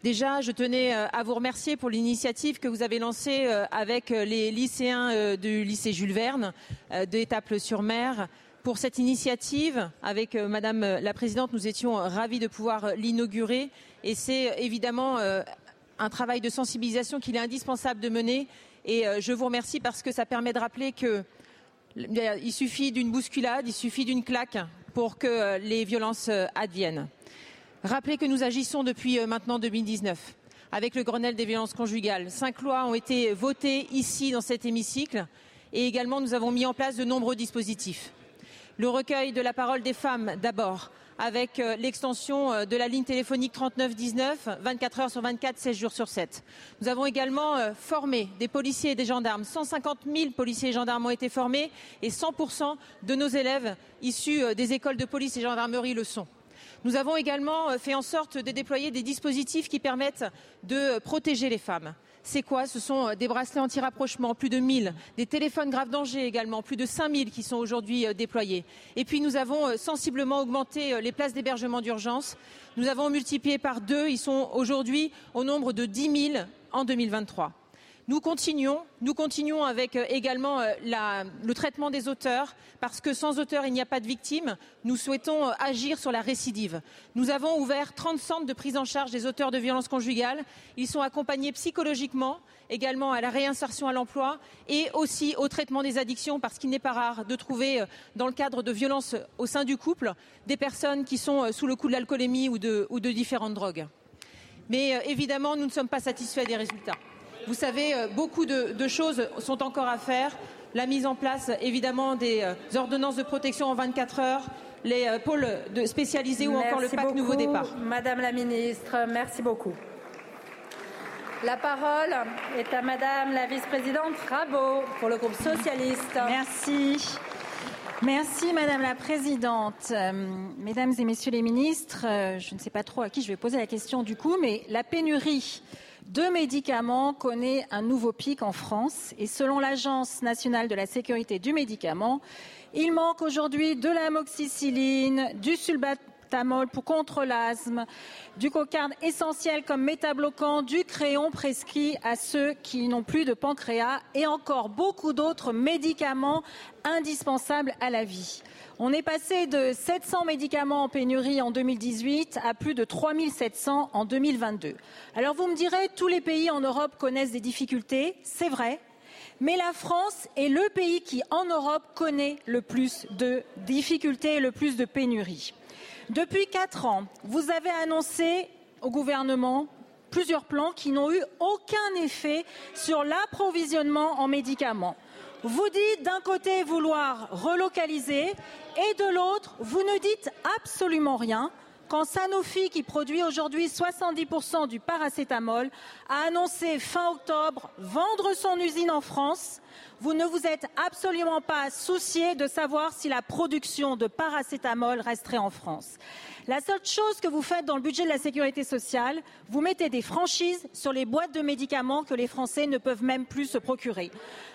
Déjà, je tenais euh, à vous remercier pour l'initiative que vous avez lancée euh, avec euh, les lycéens du lycée Jules Verne de sur mer Pour cette initiative, avec Madame la Présidente, nous étions ravis de pouvoir l'inaugurer. Et c'est évidemment un travail de sensibilisation qu'il est indispensable de mener. Et je vous remercie parce que ça permet de rappeler qu'il suffit d'une bousculade, il suffit d'une claque pour que les violences adviennent. Rappelez que nous agissons depuis euh, maintenant 2019. avec le Grenelle des violences conjugales. Cinq lois ont été votées ici dans cet hémicycle et également nous avons mis en place de nombreux dispositifs. Le recueil de la parole des femmes d'abord, avec euh, l'extension euh, de la ligne téléphonique 3919, 24 heures sur 24, 16 jours sur 7. Nous avons également formé des policiers et des gendarmes. 150 000 policiers et gendarmes ont été formés et 100% de nos élèves issus des écoles de police et gendarmerie le sont. Nous avons également fait en sorte de déployer des dispositifs qui permettent de protéger les femmes. C'est quoi? Ce sont euh, des bracelets anti-rapprochement, plus de 1000, des téléphones grave danger également, plus de 5000 qui sont aujourd'hui euh, déployés. Et puis nous avons euh, sensiblement augmenté les places d'hébergement d'urgence. Nous avons multiplié par deux. Ils sont aujourd'hui au nombre de 10 000 en 2023. Nous continuons, nous continuons avec euh, également euh, le traitement des auteurs, parce que sans auteurs, il n'y a pas de victimes. Nous souhaitons euh, agir sur la récidive. Nous avons ouvert 30 centres de prise en charge des auteurs de violences conjugales. Ils sont accompagnés psychologiquement, également à la réinsertion à l'emploi et aussi au traitement des addictions, parce qu'il n'est pas rare de trouver, dans le cadre de violences au sein du couple, des personnes qui sont sous le coup de l'alcoolémie ou de, ou de différentes drogues. Mais évidemment, nous ne sommes pas satisfaits des résultats. Vous savez, euh, beaucoup de, choses sont encore à faire. La mise en place, évidemment, des euh, ordonnances de protection en 24 heures, les euh, pôles spécialisés ou encore le PAC Nouveau Départ. Madame la ministre, merci beaucoup. La parole est à Madame la vice-présidente Rabot pour le groupe socialiste. Merci. Merci Madame la Présidente. mesdames et Messieurs les ministres, je ne sais pas trop à qui je vais poser la question du coup, mais la pénurie deux médicaments connaît un nouveau pic en France et selon l'Agence nationale de la sécurité du médicament, il manque aujourd'hui de l'amoxicilline, du sulbatamol pour contre l'asthme, du cocarde essentiel comme métabloquant, du crayon prescrit à ceux qui n'ont plus de pancréas et encore beaucoup d'autres médicaments indispensables à la vie. On est passé de 700 médicaments en pénurie en 2018 à plus de 3700 en 2022. Alors vous me direz, tous les pays en Europe connaissent des difficultés, c'est vrai, mais la France est le pays qui, en Europe, connaît le plus de difficultés et le plus de pénuries. Depuis quatre ans, vous avez annoncé au gouvernement plusieurs plans qui n'ont eu aucun effet sur l'approvisionnement en médicaments. Vous dites d'un côté vouloir relocaliser et de l'autre, vous ne dites absolument rien quand Sanofi, qui produit aujourd'hui 70% du paracétamol, a annoncé fin octobre vendre son usine en France, vous ne vous êtes absolument pas soucié de savoir si la production de paracétamol resterait en France. La seule chose que vous faites dans le budget de la sécurité sociale, vous mettez des franchises sur les boîtes de médicaments que les Français ne peuvent même plus se procurer.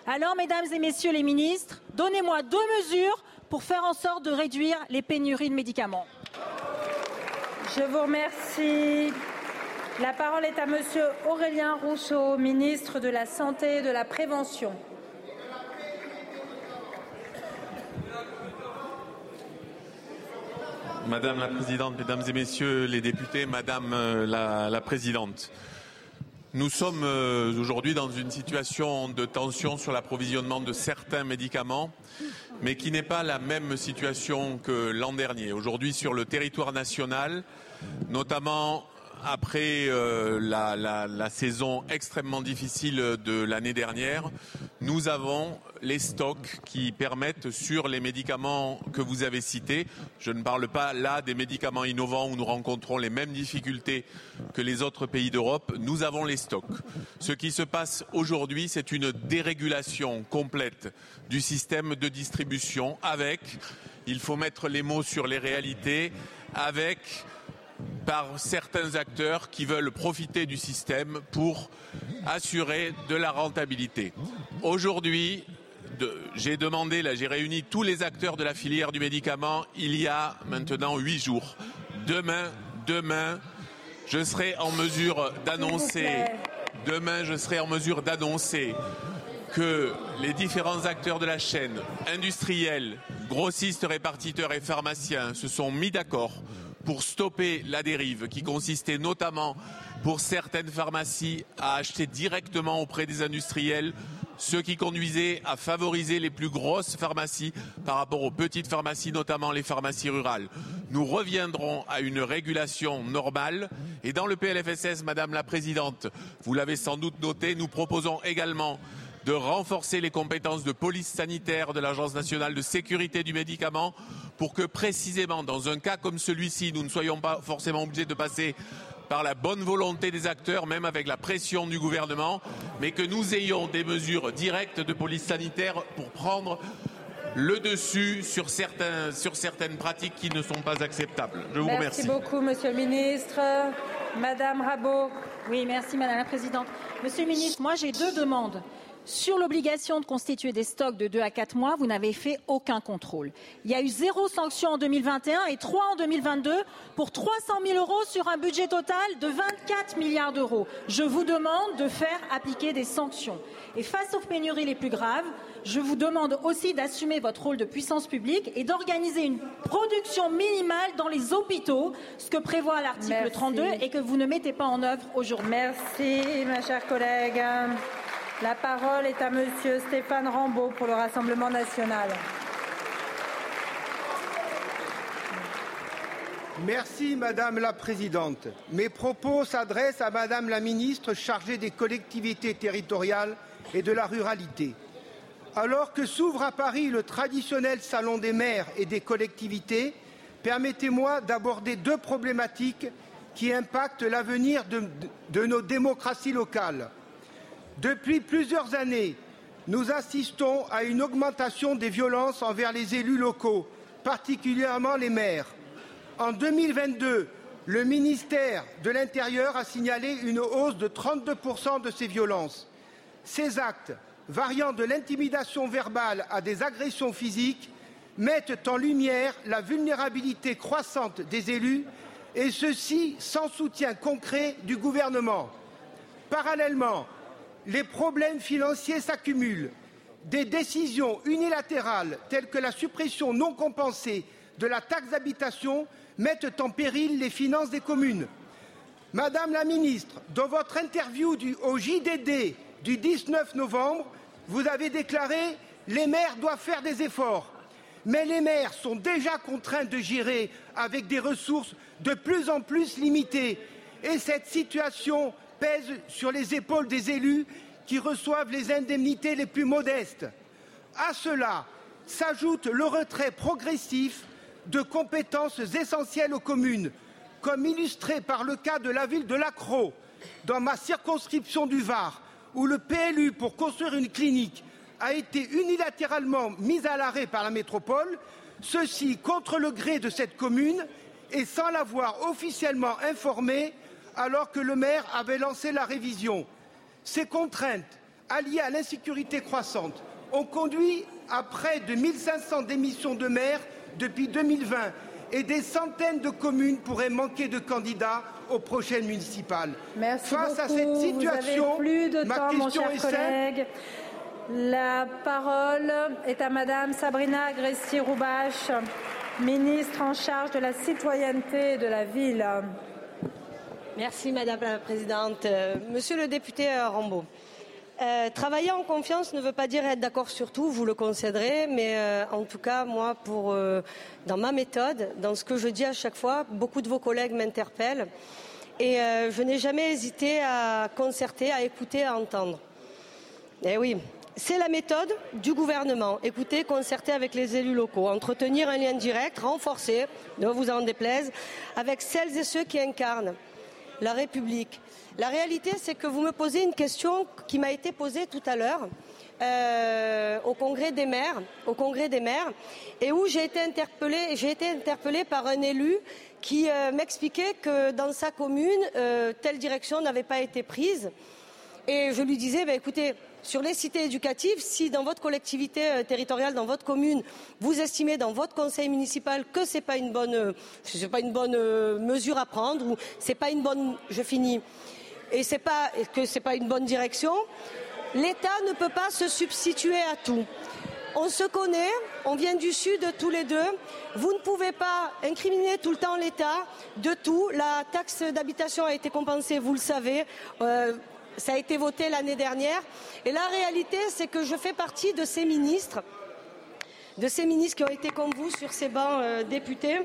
Alors, mesdames et messieurs les ministres, donnez-moi deux mesures pour faire en sorte de réduire les pénuries de médicaments. Je vous remercie. La parole est à Monsieur Aurélien Rousseau, ministre de la Santé et de la Prévention. Madame la Présidente, Mesdames et Messieurs les députés, Madame euh, la, Présidente, nous sommes euh, aujourd'hui dans une situation de tension sur l'approvisionnement de certains médicaments, mais qui n'est pas la même situation que l'an dernier. Aujourd'hui, sur le territoire national, notamment après euh, la, saison extrêmement difficile de l'année dernière, nous avons les stocks qui permettent sur les médicaments que vous avez cités, je ne parle pas là des médicaments innovants où nous rencontrons les mêmes difficultés que les autres pays d'Europe, nous avons les stocks. Ce qui se passe aujourd'hui, c'est une dérégulation complète du système de distribution avec, il faut mettre les mots sur les réalités, avec par certains acteurs qui veulent profiter du système pour assurer de la rentabilité. Aujourd'hui, j'ai demandé, là, j'ai réuni tous les acteurs de la filière du médicament il y a maintenant huit jours. Demain, demain, demain, je serai en mesure d'annoncer que les différents acteurs de la chaîne, industriels, grossistes, répartiteurs et pharmaciens, se sont mis d'accord pour stopper la dérive qui consistait notamment pour certaines pharmacies à acheter directement auprès des industriels ce qui conduisait à favoriser les plus grosses pharmacies par rapport aux petites pharmacies, notamment les pharmacies rurales. Nous reviendrons à une régulation normale et dans le PLFSS, Madame la Présidente, vous l'avez sans doute noté, nous proposons également de renforcer les compétences de police sanitaire de l'Agence nationale de sécurité du médicament pour que précisément dans un cas comme celui-ci, nous ne soyons pas forcément obligés de passer par la bonne volonté des acteurs, même avec la pression du gouvernement, mais que nous ayons des mesures directes de police sanitaire pour prendre le dessus sur, certains, sur certaines pratiques qui ne sont pas acceptables. Je vous merci remercie. beaucoup, Monsieur le Ministre. Madame Rabault. Oui, merci Madame la Présidente. Monsieur le Ministre, moi j'ai deux demandes. Sur l'obligation de constituer des stocks de 2 à 4 mois, vous n'avez fait aucun contrôle. Il y a eu zéro sanction en 2021 et 3 en 2022 pour 300 000 euros sur un budget total de 24 milliards d'euros. Je vous demande de faire appliquer des sanctions. Et face aux pénuries les plus graves, je vous demande aussi d'assumer votre rôle de puissance publique et d'organiser une production minimale dans les hôpitaux, ce que prévoit l'article Merci. 32 et que vous ne mettez pas en œuvre aujourd'hui. Merci, ma chère collègue. La parole est à Monsieur Stéphane Rambaud pour le Rassemblement national. Merci Madame la Présidente. Mes propos s'adressent à Madame la Ministre chargée des collectivités territoriales et de la ruralité. Alors que s'ouvre à Paris le traditionnel Salon des maires et des collectivités, permettez-moi d'aborder deux problématiques qui impactent l'avenir de, de nos démocraties locales. Depuis plusieurs années, nous assistons à une augmentation des violences envers les élus locaux, particulièrement les maires. En 2022, le ministère de l'Intérieur a signalé une hausse de 32% de ces violences. Ces actes, variant de l'intimidation verbale à des agressions physiques, mettent en lumière la vulnérabilité croissante des élus, et ceci sans soutien concret du gouvernement. Parallèlement, les problèmes financiers s'accumulent. Des décisions unilatérales telles que la suppression non compensée de la taxe d'habitation mettent en péril les finances des communes. Madame la ministre, dans votre interview au JDD du 19 novembre, vous avez déclaré les maires doivent faire des efforts. Mais les maires sont déjà contraints de gérer avec des ressources de plus en plus limitées. Et cette situation pèse sur les épaules des élus qui reçoivent les indemnités les plus modestes. À cela s'ajoute le retrait progressif de compétences essentielles aux communes, comme illustré par le cas de la ville de Lacro, dans ma circonscription du Var, où le PLU pour construire une clinique a été unilatéralement mis à l'arrêt par la métropole, ceci contre le gré de cette commune et sans l'avoir officiellement informé alors que le maire avait lancé la révision. Ces contraintes, alliées à l'insécurité croissante, ont conduit à près de 1500 démissions de maires depuis 2020 et des centaines de communes pourraient manquer de candidats aux prochaines municipales. Merci Face beaucoup. à cette situation, Vous avez plus de ma temps, mon question cher est collègue. La parole est à Madame Sabrina Agresti-Roubache, ministre en charge de la citoyenneté et de la ville. Merci Madame la Présidente. Euh, Monsieur le député euh, Rambaud, euh, travailler en confiance ne veut pas dire être d'accord sur tout, vous le concéderez, mais en tout cas, moi, pour, dans ma méthode, dans ce que je dis à chaque fois, beaucoup de vos collègues m'interpellent et je n'ai jamais hésité à concerter, à écouter, à entendre. Eh oui, c'est la méthode du gouvernement. Écoutez, concerter avec les élus locaux, entretenir un lien direct, renforcé, ne vous en déplaise, avec celles et ceux qui incarnent la République. La réalité, c'est que vous me posez une question qui m'a été posée tout à l'heure euh, au Congrès des maires, au Congrès des maires, et où j'ai été interpellée, j'ai été interpellée par un élu qui euh, m'expliquait que dans sa commune, euh, telle direction n'avait pas été prise. Et je lui disais, ben, écoutez, sur les cités éducatives, si dans votre collectivité euh, territoriale, dans votre commune, vous estimez dans votre conseil municipal que c'est pas euh, pas une bonne euh, mesure à prendre ou c'est pas une bonne, je finis, et c'est pas que pas une bonne direction, l'État ne peut pas se substituer à tout. On se connaît, on vient du Sud tous les deux. Vous ne pouvez pas incriminer tout le temps l'État de tout. La taxe d'habitation a été compensée, vous le savez. Ça a été voté l'année dernière. Et la réalité, c'est que je fais partie de ces ministres, de ces ministres qui ont été comme vous sur ces bancs euh, députés.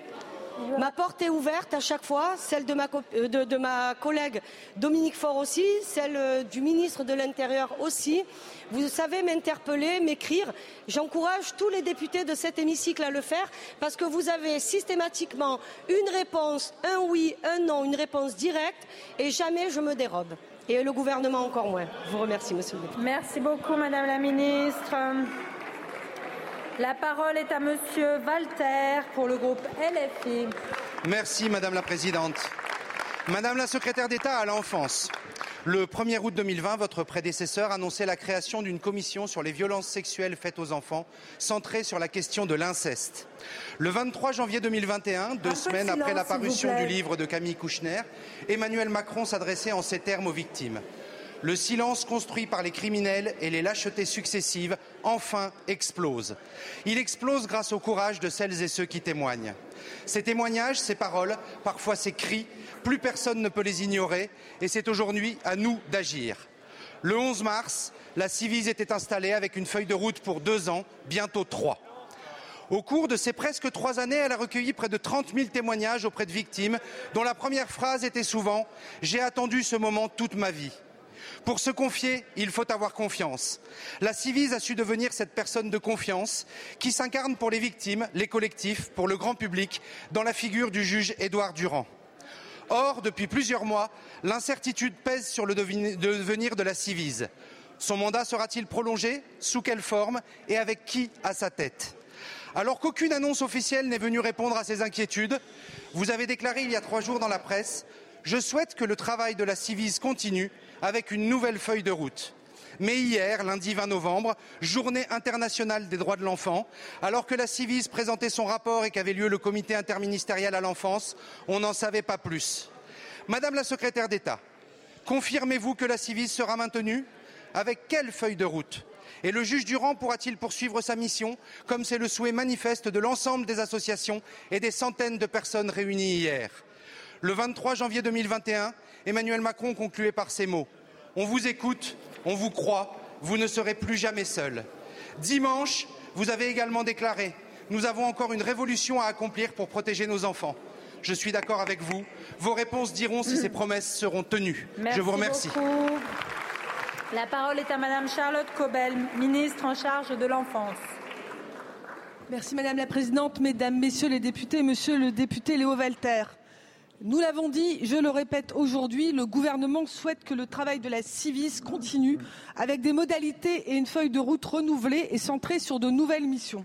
Ma porte est ouverte à chaque fois, celle de ma, euh, de, ma collègue Dominique Faure aussi, celle euh, du ministre de l'Intérieur aussi. Vous savez m'interpeller, m'écrire. J'encourage tous les députés de cet hémicycle à le faire parce que vous avez systématiquement une réponse, un oui, un non, une réponse directe et jamais je me dérobe. Et le gouvernement encore moins. Je vous remercie, monsieur le député. Merci beaucoup, madame la ministre. La parole est à monsieur Walter pour le groupe LFI. Merci, madame la présidente. Madame la secrétaire d'État à l'enfance. Le 1er août 2020, votre prédécesseur annonçait la création d'une commission sur les violences sexuelles faites aux enfants, centrée sur la question de l'inceste. Le 23 janvier 2021, deux semaines silence, après la parution du livre de Camille Kouchner, Emmanuel Macron s'adressait en ces termes aux victimes. Le silence construit par les criminels et les lâchetés successives, enfin, explose. Il explose grâce au courage de celles et ceux qui témoignent. Ces témoignages, ces paroles, parfois ces cris, plus personne ne peut les ignorer et c'est aujourd'hui à nous d'agir. Le 11 mars, la Civise était installée avec une feuille de route pour deux ans, bientôt trois. Au cours de ces presque trois années, elle a recueilli près de 30 000 témoignages auprès de victimes, dont la première phrase était souvent J'ai attendu ce moment toute ma vie. Pour se confier, il faut avoir confiance. La Civise a su devenir cette personne de confiance qui s'incarne pour les victimes, les collectifs, pour le grand public, dans la figure du juge Édouard Durand. Or, depuis plusieurs mois, l'incertitude pèse sur le devenir de la Civise. Son mandat sera-t-il prolongé Sous quelle forme Et avec qui à sa tête? Alors qu'aucune annonce officielle n'est venue répondre à ces inquiétudes, vous avez déclaré il y a trois jours dans la presse Je souhaite que le travail de la Civise continue avec une nouvelle feuille de route. Mais hier, lundi 20 novembre, journée internationale des droits de l'enfant, alors que la Civise présentait son rapport et qu'avait lieu le comité interministériel à l'enfance, on n'en savait pas plus. Madame la secrétaire d'État, confirmez-vous que la Civise sera maintenue? Avec quelle feuille de route? Et le juge Durand pourra-t-il poursuivre sa mission, comme c'est le souhait manifeste de l'ensemble des associations et des centaines de personnes réunies hier? Le 23 janvier 2021, Emmanuel Macron concluait par ces mots On vous écoute, on vous croit, vous ne serez plus jamais seul. Dimanche, vous avez également déclaré Nous avons encore une révolution à accomplir pour protéger nos enfants. Je suis d'accord avec vous. Vos réponses diront si ces promesses seront tenues. Merci Je vous remercie. beaucoup. La parole est à madame Charlotte Cobel, ministre en charge de l'enfance. Merci Madame la Présidente, Mesdames, Messieurs les députés, Monsieur le député Léo Walter. Nous l'avons dit, je le répète aujourd'hui, le gouvernement souhaite que le travail de la Civis continue avec des modalités et une feuille de route renouvelée et centrée sur de nouvelles missions.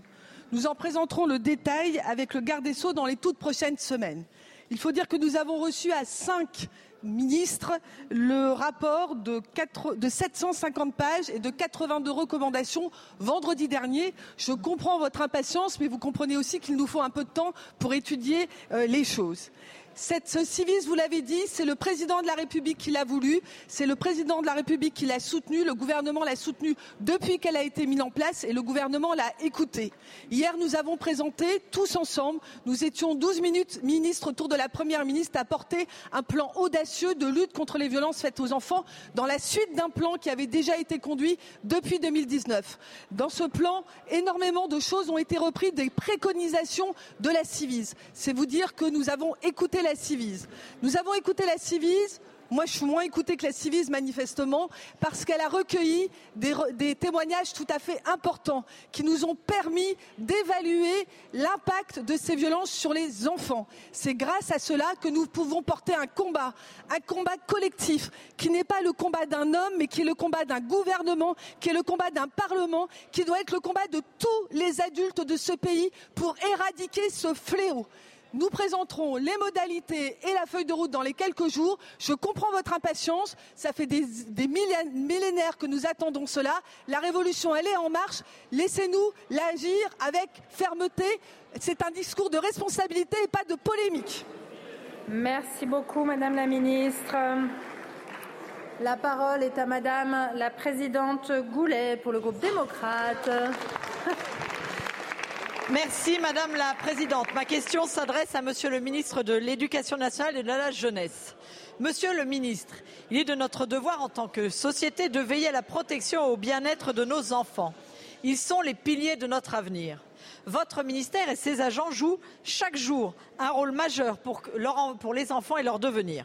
Nous en présenterons le détail avec le garde des Sceaux dans les toutes prochaines semaines. Il faut dire que nous avons reçu à cinq ministres le rapport de, 4 de 750 pages et de 82 recommandations vendredi dernier. Je comprends votre impatience, mais vous comprenez aussi qu'il nous faut un peu de temps pour étudier euh, les choses. Cette, ce vous l'avez dit, c'est le président de la République qui l'a voulu, c'est le président de la République qui l'a soutenu, le gouvernement l'a soutenu depuis qu'elle a été mise en place et le gouvernement l'a écouté. Hier, nous avons présenté tous ensemble, nous étions 12 minutes ministres autour de la première ministre à porter un plan audacieux de lutte contre les violences faites aux enfants dans la suite d'un plan qui avait déjà été conduit depuis 2019. Dans ce plan, énormément de choses ont été reprises des préconisations de la Civise. C'est vous dire que nous avons écouté Nous avons écouté la Civise. Moi, je suis moins écoutée que la Civise, manifestement, parce qu'elle a recueilli des, re- des témoignages tout à fait importants qui nous ont permis d'évaluer l'impact de ces violences sur les enfants. C'est grâce à cela que nous pouvons porter un combat, un combat collectif, qui n'est pas le combat d'un homme, mais qui est le combat d'un gouvernement, qui est le combat d'un parlement, qui doit être le combat de tous les adultes de ce pays pour éradiquer ce fléau. Nous présenterons les modalités et la feuille de route dans les quelques jours. Je comprends votre impatience. Ça fait des, des millén- millénaires que nous attendons cela. La révolution, elle est en marche. Laissez-nous l'agir avec fermeté. C'est un discours de responsabilité et pas de polémique. Merci beaucoup, Madame la Ministre. La parole est à Madame la Présidente Goulet pour le groupe démocrate. <laughs> Merci Madame la Présidente. Ma question s'adresse à Monsieur le ministre de l'Éducation nationale et de la jeunesse. Monsieur le ministre, il est de notre devoir en tant que société de veiller à la protection et au bien-être de nos enfants. Ils sont les piliers de notre avenir. Votre ministère et ses agents jouent chaque jour un rôle majeur pour, pour les enfants et leur devenir.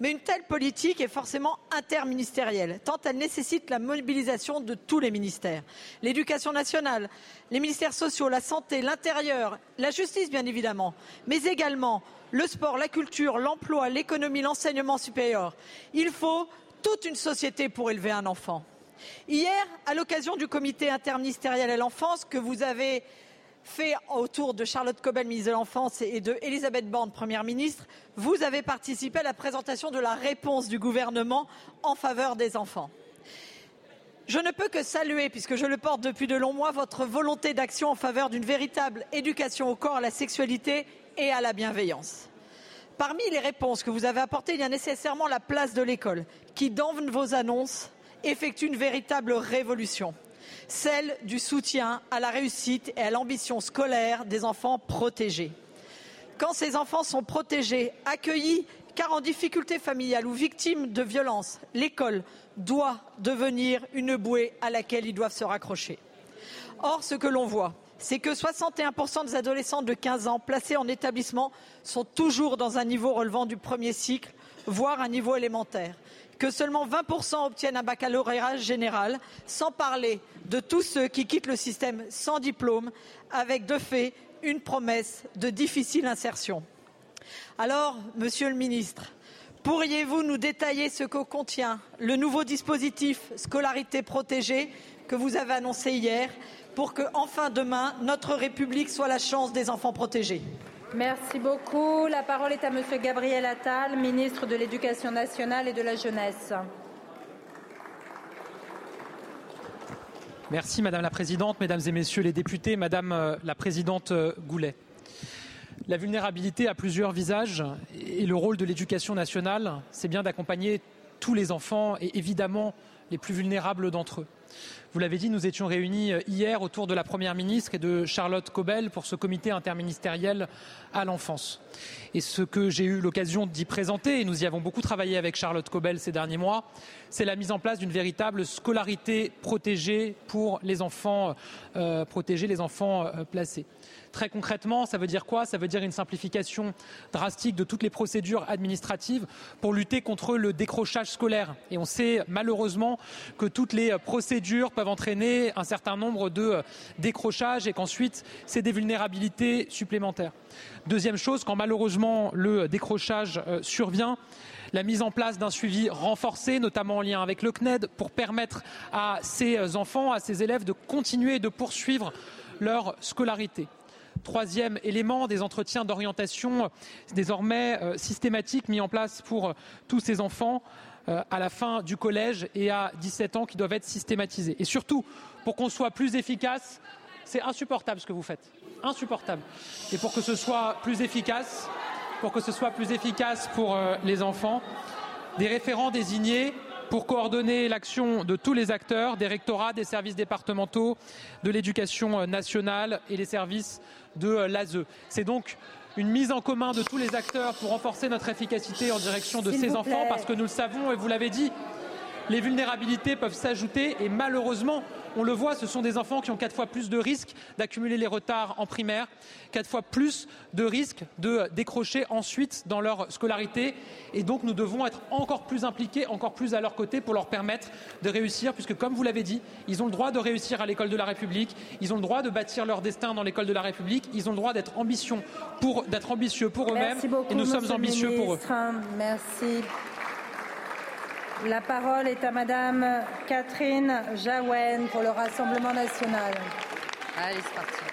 Mais une telle politique est forcément interministérielle, tant elle nécessite la mobilisation de tous les ministères. L'éducation nationale, les ministères sociaux, la santé, l'intérieur, la justice bien évidemment, mais également le sport, la culture, l'emploi, l'économie, l'enseignement supérieur. Il faut toute une société pour élever un enfant. Hier, à l'occasion du comité interministériel à l'enfance que vous avez fait autour de Charlotte Cobel, ministre de l'Enfance, et de Elisabeth Borne, Première ministre, vous avez participé à la présentation de la réponse du gouvernement en faveur des enfants. Je ne peux que saluer, puisque je le porte depuis de longs mois, votre volonté d'action en faveur d'une véritable éducation au corps, à la sexualité et à la bienveillance. Parmi les réponses que vous avez apportées, il y a nécessairement la place de l'école, qui, dans vos annonces, effectue une véritable révolution celle du soutien à la réussite et à l'ambition scolaire des enfants protégés. Quand ces enfants sont protégés, accueillis, car en difficulté familiale ou victimes de violences, l'école doit devenir une bouée à laquelle ils doivent se raccrocher. Or, ce que l'on voit, c'est que 61% des adolescents de 15 ans placés en établissement sont toujours dans un niveau relevant du premier cycle, voire un niveau élémentaire que seulement 20% obtiennent un baccalauréat général, sans parler de tous ceux qui quittent le système sans diplôme, avec de fait une promesse de difficile insertion. Alors, Monsieur le Ministre, pourriez-vous nous détailler ce que contient le nouveau dispositif scolarité protégée que vous avez annoncé hier pour que, enfin demain, notre République soit la chance des enfants protégés? Merci beaucoup. La parole est à Monsieur Gabriel Attal, ministre de l'Éducation nationale et de la jeunesse. Merci Madame la Présidente, Mesdames et Messieurs les députés, Madame euh, la Présidente euh, Goulet. La vulnérabilité a plusieurs visages et le rôle de l'éducation nationale, c'est bien d'accompagner tous les enfants et évidemment les plus vulnérables d'entre eux. Vous l'avez dit, nous étions réunis euh, hier autour de la Première ministre et de Charlotte Cobel pour ce comité interministériel à l'enfance. Et ce que j'ai eu l'occasion d'y présenter, et nous y avons beaucoup travaillé avec Charlotte Cobel ces derniers mois, c'est la mise en place d'une véritable scolarité protégée pour les enfants euh, protégés, les enfants euh, placés. Très concrètement, ça veut dire quoi? Ça veut dire une simplification drastique de toutes les procédures administratives pour lutter contre le décrochage scolaire. Et on sait malheureusement que toutes les procédures peuvent entraîner un certain nombre de décrochages et qu'ensuite c'est des vulnérabilités supplémentaires. Deuxième chose, quand malheureusement le décrochage euh, survient, la mise en place d'un suivi renforcé, notamment en lien avec le CNED, pour permettre à ces enfants, à ces élèves de continuer et de poursuivre leur scolarité. Troisième élément, des entretiens d'orientation désormais euh, systématiques mis en place pour euh, tous ces enfants euh, à la fin du collège et à 17 ans qui doivent être systématisés. Et surtout, pour qu'on soit plus efficace, c'est insupportable ce que vous faites. Insupportable. Et pour que ce soit plus efficace, pour que ce soit plus efficace pour les enfants, des référents désignés pour coordonner l'action de tous les acteurs, des rectorats, des services départementaux, de l'éducation nationale et les services de l'ASE. C'est donc une mise en commun de tous les acteurs pour renforcer notre efficacité en direction de ces enfants parce que nous le savons et vous l'avez dit, les vulnérabilités peuvent s'ajouter et malheureusement, on le voit, ce sont des enfants qui ont quatre fois plus de risques d'accumuler les retards en primaire, quatre fois plus de risques de décrocher ensuite dans leur scolarité. Et donc nous devons être encore plus impliqués, encore plus à leur côté pour leur permettre de réussir, puisque comme vous l'avez dit, ils ont le droit de réussir à l'école de la République, ils ont le droit de bâtir leur destin dans l'école de la République, ils ont le droit d'être ambitieux pour, ambitieux pour eux-mêmes et nous sommes ambitieux pour eux. Merci. La parole est à Madame Catherine Jaouen pour le Rassemblement national. Allez, c'est parti.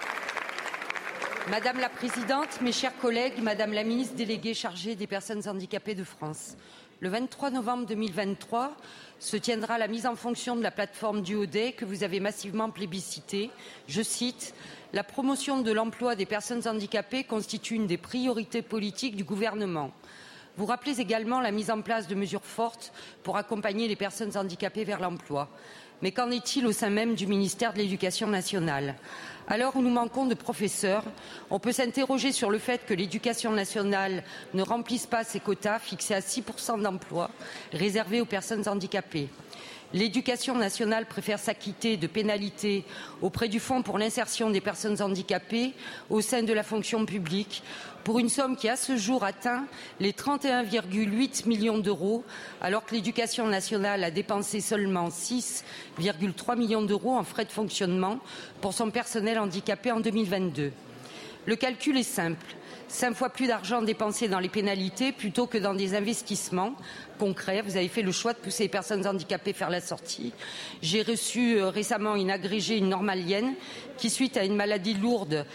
Madame la Présidente, mes chers collègues, Madame la Ministre déléguée chargée des personnes handicapées de France, le 23 novembre 2023 se tiendra la mise en fonction de la plateforme du ODE que vous avez massivement plébiscitée. Je cite La promotion de l'emploi des personnes handicapées constitue une des priorités politiques du gouvernement. Vous rappelez également la mise en place de mesures fortes pour accompagner les personnes handicapées vers l'emploi. Mais qu'en est-il au sein même du ministère de l'Éducation nationale? À l'heure où nous manquons de professeurs, on peut s'interroger sur le fait que l'éducation nationale ne remplisse pas ses quotas fixés à 6% d'emplois réservés aux personnes handicapées. L'éducation nationale préfère s'acquitter de pénalités auprès du Fonds pour l'insertion des personnes handicapées au sein de la fonction publique pour une somme qui, à ce jour, atteint les 31,8 millions d'euros, alors que l'éducation nationale a dépensé seulement 6,3 millions d'euros en frais de fonctionnement pour son personnel handicapé en 2022. Le calcul est simple. Cinq fois plus d'argent dépensé dans les pénalités plutôt que dans des investissements concrets. Vous avez fait le choix de pousser les personnes handicapées vers la sortie. J'ai reçu euh, récemment une agrégée, une normalienne, qui, suite à une maladie lourde,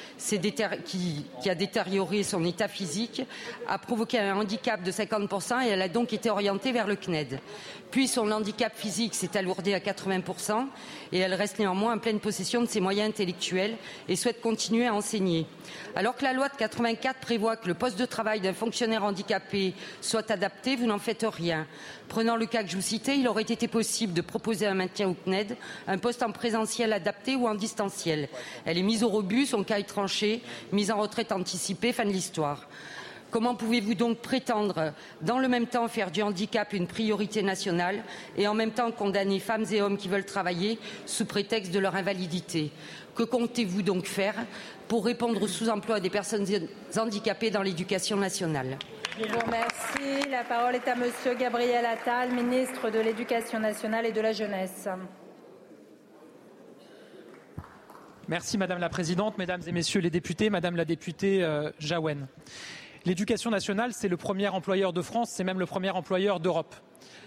qui, qui, a détérioré son état physique, a provoqué un handicap de 50% et elle a donc été orientée vers le CNED. Puis son handicap physique s'est alourdi à 80% et elle reste néanmoins en pleine possession de ses moyens intellectuels et souhaite continuer à enseigner. Alors que la loi de 84 prévoit que le poste de travail d'un fonctionnaire handicapé soit adapté, vous n'en faites rien. Prenant le cas que je vous citais, il aurait été possible de proposer un maintien au CNED, un poste en présentiel adapté ou en distanciel. Elle est mise au rebut, son cas est tranché, mise en retraite anticipée, fin de l'histoire. Comment pouvez-vous donc prétendre, dans le même temps, faire du handicap une priorité nationale et en même temps condamner femmes et hommes qui veulent travailler sous prétexte de leur invalidité? Que comptez-vous donc faire pour répondre au sous-emploi des personnes handicapées dans l'éducation nationale? Je vous remercie. La parole est à Monsieur Gabriel Attal, ministre de l'Éducation nationale et de la jeunesse. Merci Madame la Présidente, Mesdames et Messieurs les députés, Madame la députée euh, Jaouen. L'éducation nationale, c'est le premier employeur de France, c'est même le premier employeur d'Europe.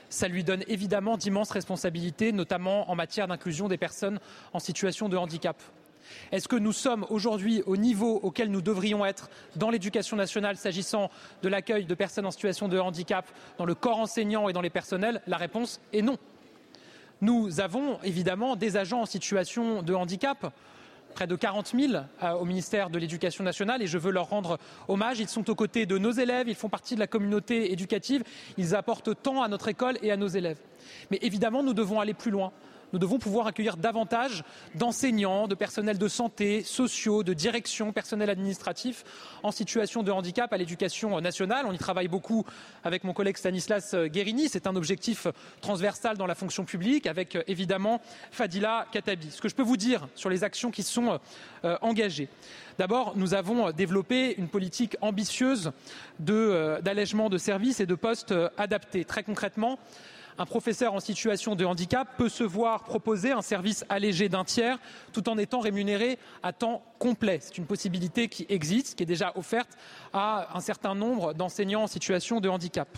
Ça lui donne évidemment d'immenses responsabilités, notamment en matière d'inclusion des personnes en situation de handicap. Est-ce que nous sommes aujourd'hui au niveau auquel nous devrions être dans l'éducation nationale s'agissant de l'accueil de personnes en situation de handicap dans le corps enseignant et dans les personnels? La réponse est non. Nous avons évidemment des agents en situation de handicap près de 40 000 euh, au ministère de l'Éducation nationale et je veux leur rendre hommage. Ils sont aux côtés de nos élèves, ils font partie de la communauté éducative, ils apportent tant à notre école et à nos élèves. Mais évidemment, nous devons aller plus loin nous devons pouvoir accueillir davantage d'enseignants, de personnels de santé, sociaux, de direction, personnel administratif en situation de handicap à l'éducation nationale. On y travaille beaucoup avec mon collègue Stanislas Guérini. C'est un objectif transversal dans la fonction publique avec évidemment Fadila Katabi. Ce que je peux vous dire sur les actions qui sont euh, engagées. D'abord, nous avons développé une politique ambitieuse euh, d'allègement de, services et de postes euh, adaptés. Très concrètement, un professeur en situation de handicap peut se voir proposer un service allégé d'un tiers tout en étant rémunéré à temps complet. C'est une possibilité qui existe, qui est déjà offerte à un certain nombre d'enseignants en situation de handicap.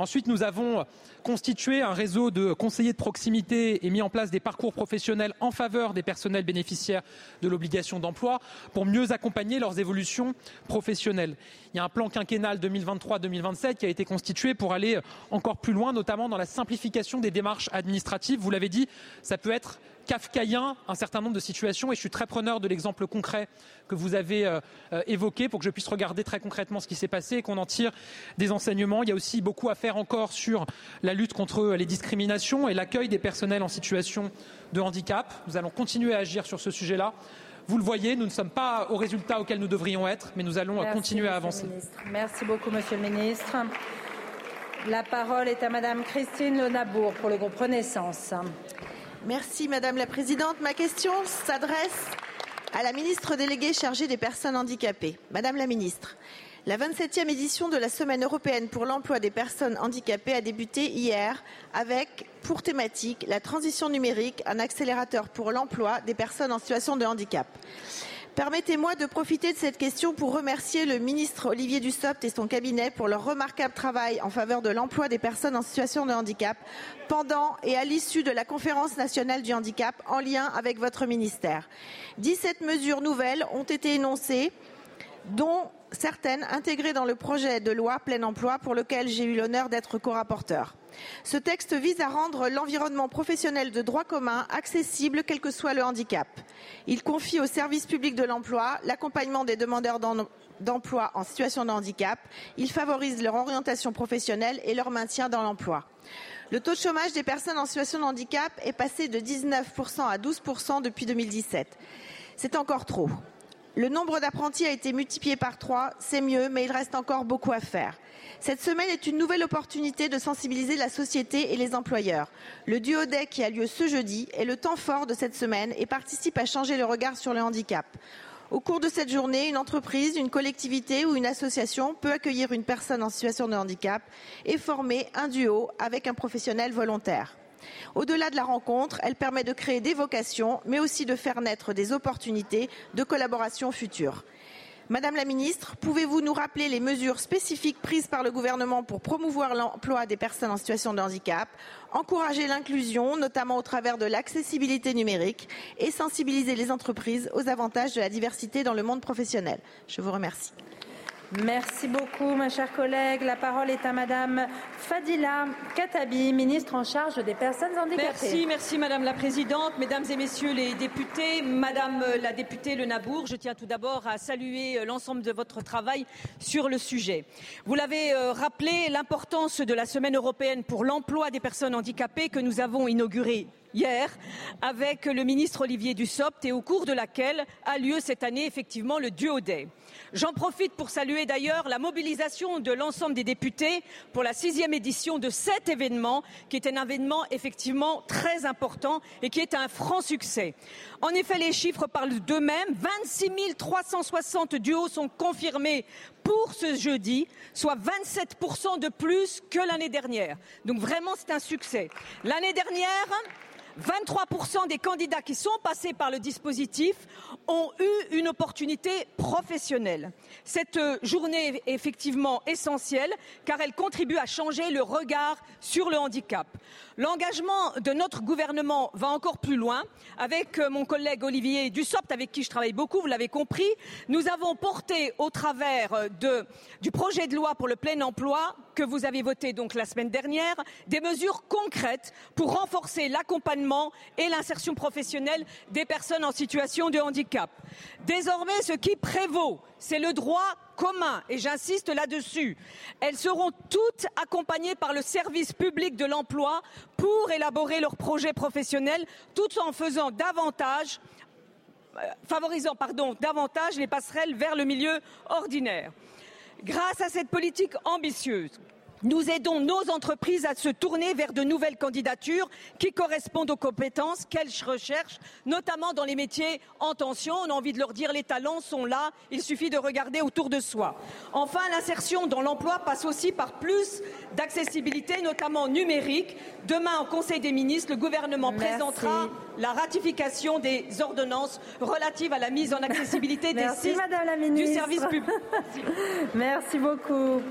Ensuite, nous avons constitué un réseau de conseillers de proximité et mis en place des parcours professionnels en faveur des personnels bénéficiaires de l'obligation d'emploi pour mieux accompagner leurs évolutions professionnelles. Il y a un plan quinquennal 2023-2027 qui a été constitué pour aller encore plus loin, notamment dans la simplification des démarches administratives. Vous l'avez dit, ça peut être kafkaïen un certain nombre de situations et je suis très preneur de l'exemple concret que vous avez euh, euh, évoqué pour que je puisse regarder très concrètement ce qui s'est passé et qu'on en tire des enseignements. Il y a aussi beaucoup à faire encore sur la lutte contre les discriminations et l'accueil des personnels en situation de handicap. Nous allons continuer à agir sur ce sujet-là. Vous le voyez, nous ne sommes pas au résultat auquel nous devrions être, mais nous allons Merci, continuer à avancer. Merci beaucoup, Monsieur le Ministre. La parole est à Madame Christine Lenabour pour le groupe Renaissance. Merci Madame la Présidente. Ma question s'adresse à la ministre déléguée chargée des personnes handicapées. Madame la ministre, la 27e édition de la Semaine européenne pour l'emploi des personnes handicapées a débuté hier avec pour thématique la transition numérique, un accélérateur pour l'emploi des personnes en situation de handicap. Permettez-moi de profiter de cette question pour remercier le ministre Olivier Dussopt et son cabinet pour leur remarquable travail en faveur de l'emploi des personnes en situation de handicap pendant et à l'issue de la conférence nationale du handicap en lien avec votre ministère. 17 mesures nouvelles ont été énoncées dont certaines intégrées dans le projet de loi plein emploi pour lequel j'ai eu l'honneur d'être co-rapporteur. Ce texte vise à rendre l'environnement professionnel de droit commun accessible quel que soit le handicap. Il confie au service public de l'emploi l'accompagnement des demandeurs d'emploi en situation de handicap. Il favorise leur orientation professionnelle et leur maintien dans l'emploi. Le taux de chômage des personnes en situation de handicap est passé de 19% à 12% depuis 2017. C'est encore trop. Le nombre d'apprentis a été multiplié par trois, c'est mieux, mais il reste encore beaucoup à faire. Cette semaine est une nouvelle opportunité de sensibiliser la société et les employeurs. Le duo-day qui a lieu ce jeudi est le temps fort de cette semaine et participe à changer le regard sur le handicap. Au cours de cette journée, une entreprise, une collectivité ou une association peut accueillir une personne en situation de handicap et former un duo avec un professionnel volontaire. Au-delà de la rencontre, elle permet de créer des vocations, mais aussi de faire naître des opportunités de collaboration futures. Madame la ministre, pouvez-vous nous rappeler les mesures spécifiques prises par le gouvernement pour promouvoir l'emploi des personnes en situation de handicap, encourager l'inclusion, notamment au travers de l'accessibilité numérique, et sensibiliser les entreprises aux avantages de la diversité dans le monde professionnel? Je vous remercie. Merci beaucoup, ma chère collègue. La parole est à Madame Fadila Katabi, ministre en charge des personnes handicapées. Merci, merci Madame la Présidente, Mesdames et Messieurs les députés, Madame la députée Le Nabour, je tiens tout d'abord à saluer l'ensemble de votre travail sur le sujet. Vous l'avez euh, rappelé, l'importance de la Semaine européenne pour l'emploi des personnes handicapées que nous avons inaugurée hier avec le ministre Olivier Dussopt et au cours de laquelle a lieu cette année effectivement le Duo Day. J'en profite pour saluer d'ailleurs la mobilisation de l'ensemble des députés pour la sixième édition de cet événement, qui est un événement effectivement très important et qui est un franc succès. En effet, les chiffres parlent d'eux-mêmes. 26 360 duos sont confirmés pour ce jeudi, soit 27% de plus que l'année dernière. Donc vraiment, c'est un succès. L'année dernière, 23% des candidats qui sont passés par le dispositif ont eu une opportunité professionnelle. Cette journée est effectivement essentielle car elle contribue à changer le regard sur le handicap. L'engagement de notre gouvernement va encore plus loin. Avec mon collègue Olivier Dussopt, avec qui je travaille beaucoup, vous l'avez compris, nous avons porté au travers de, du projet de loi pour le plein emploi que vous avez voté donc la semaine dernière des mesures concrètes pour renforcer l'accompagnement et l'insertion professionnelle des personnes en situation de handicap. Désormais, ce qui prévaut, c'est le droit commun, et j'insiste là-dessus. Elles seront toutes accompagnées par le service public de l'emploi pour élaborer leurs projets professionnels, tout en faisant davantage euh, favorisant davantage les passerelles vers le milieu ordinaire. Grâce à cette politique ambitieuse, nous aidons nos entreprises à se tourner vers de nouvelles candidatures qui correspondent aux compétences qu'elles recherchent, notamment dans les métiers en tension. On a envie de leur dire les talents sont là, il suffit de regarder autour de soi. Enfin, l'insertion dans l'emploi passe aussi par plus d'accessibilité, notamment numérique. Demain, au Conseil des ministres, le gouvernement Merci. présentera la ratification des ordonnances relatives à la mise en accessibilité <laughs> des Merci, Madame la ministre. du service public. <laughs> Merci beaucoup.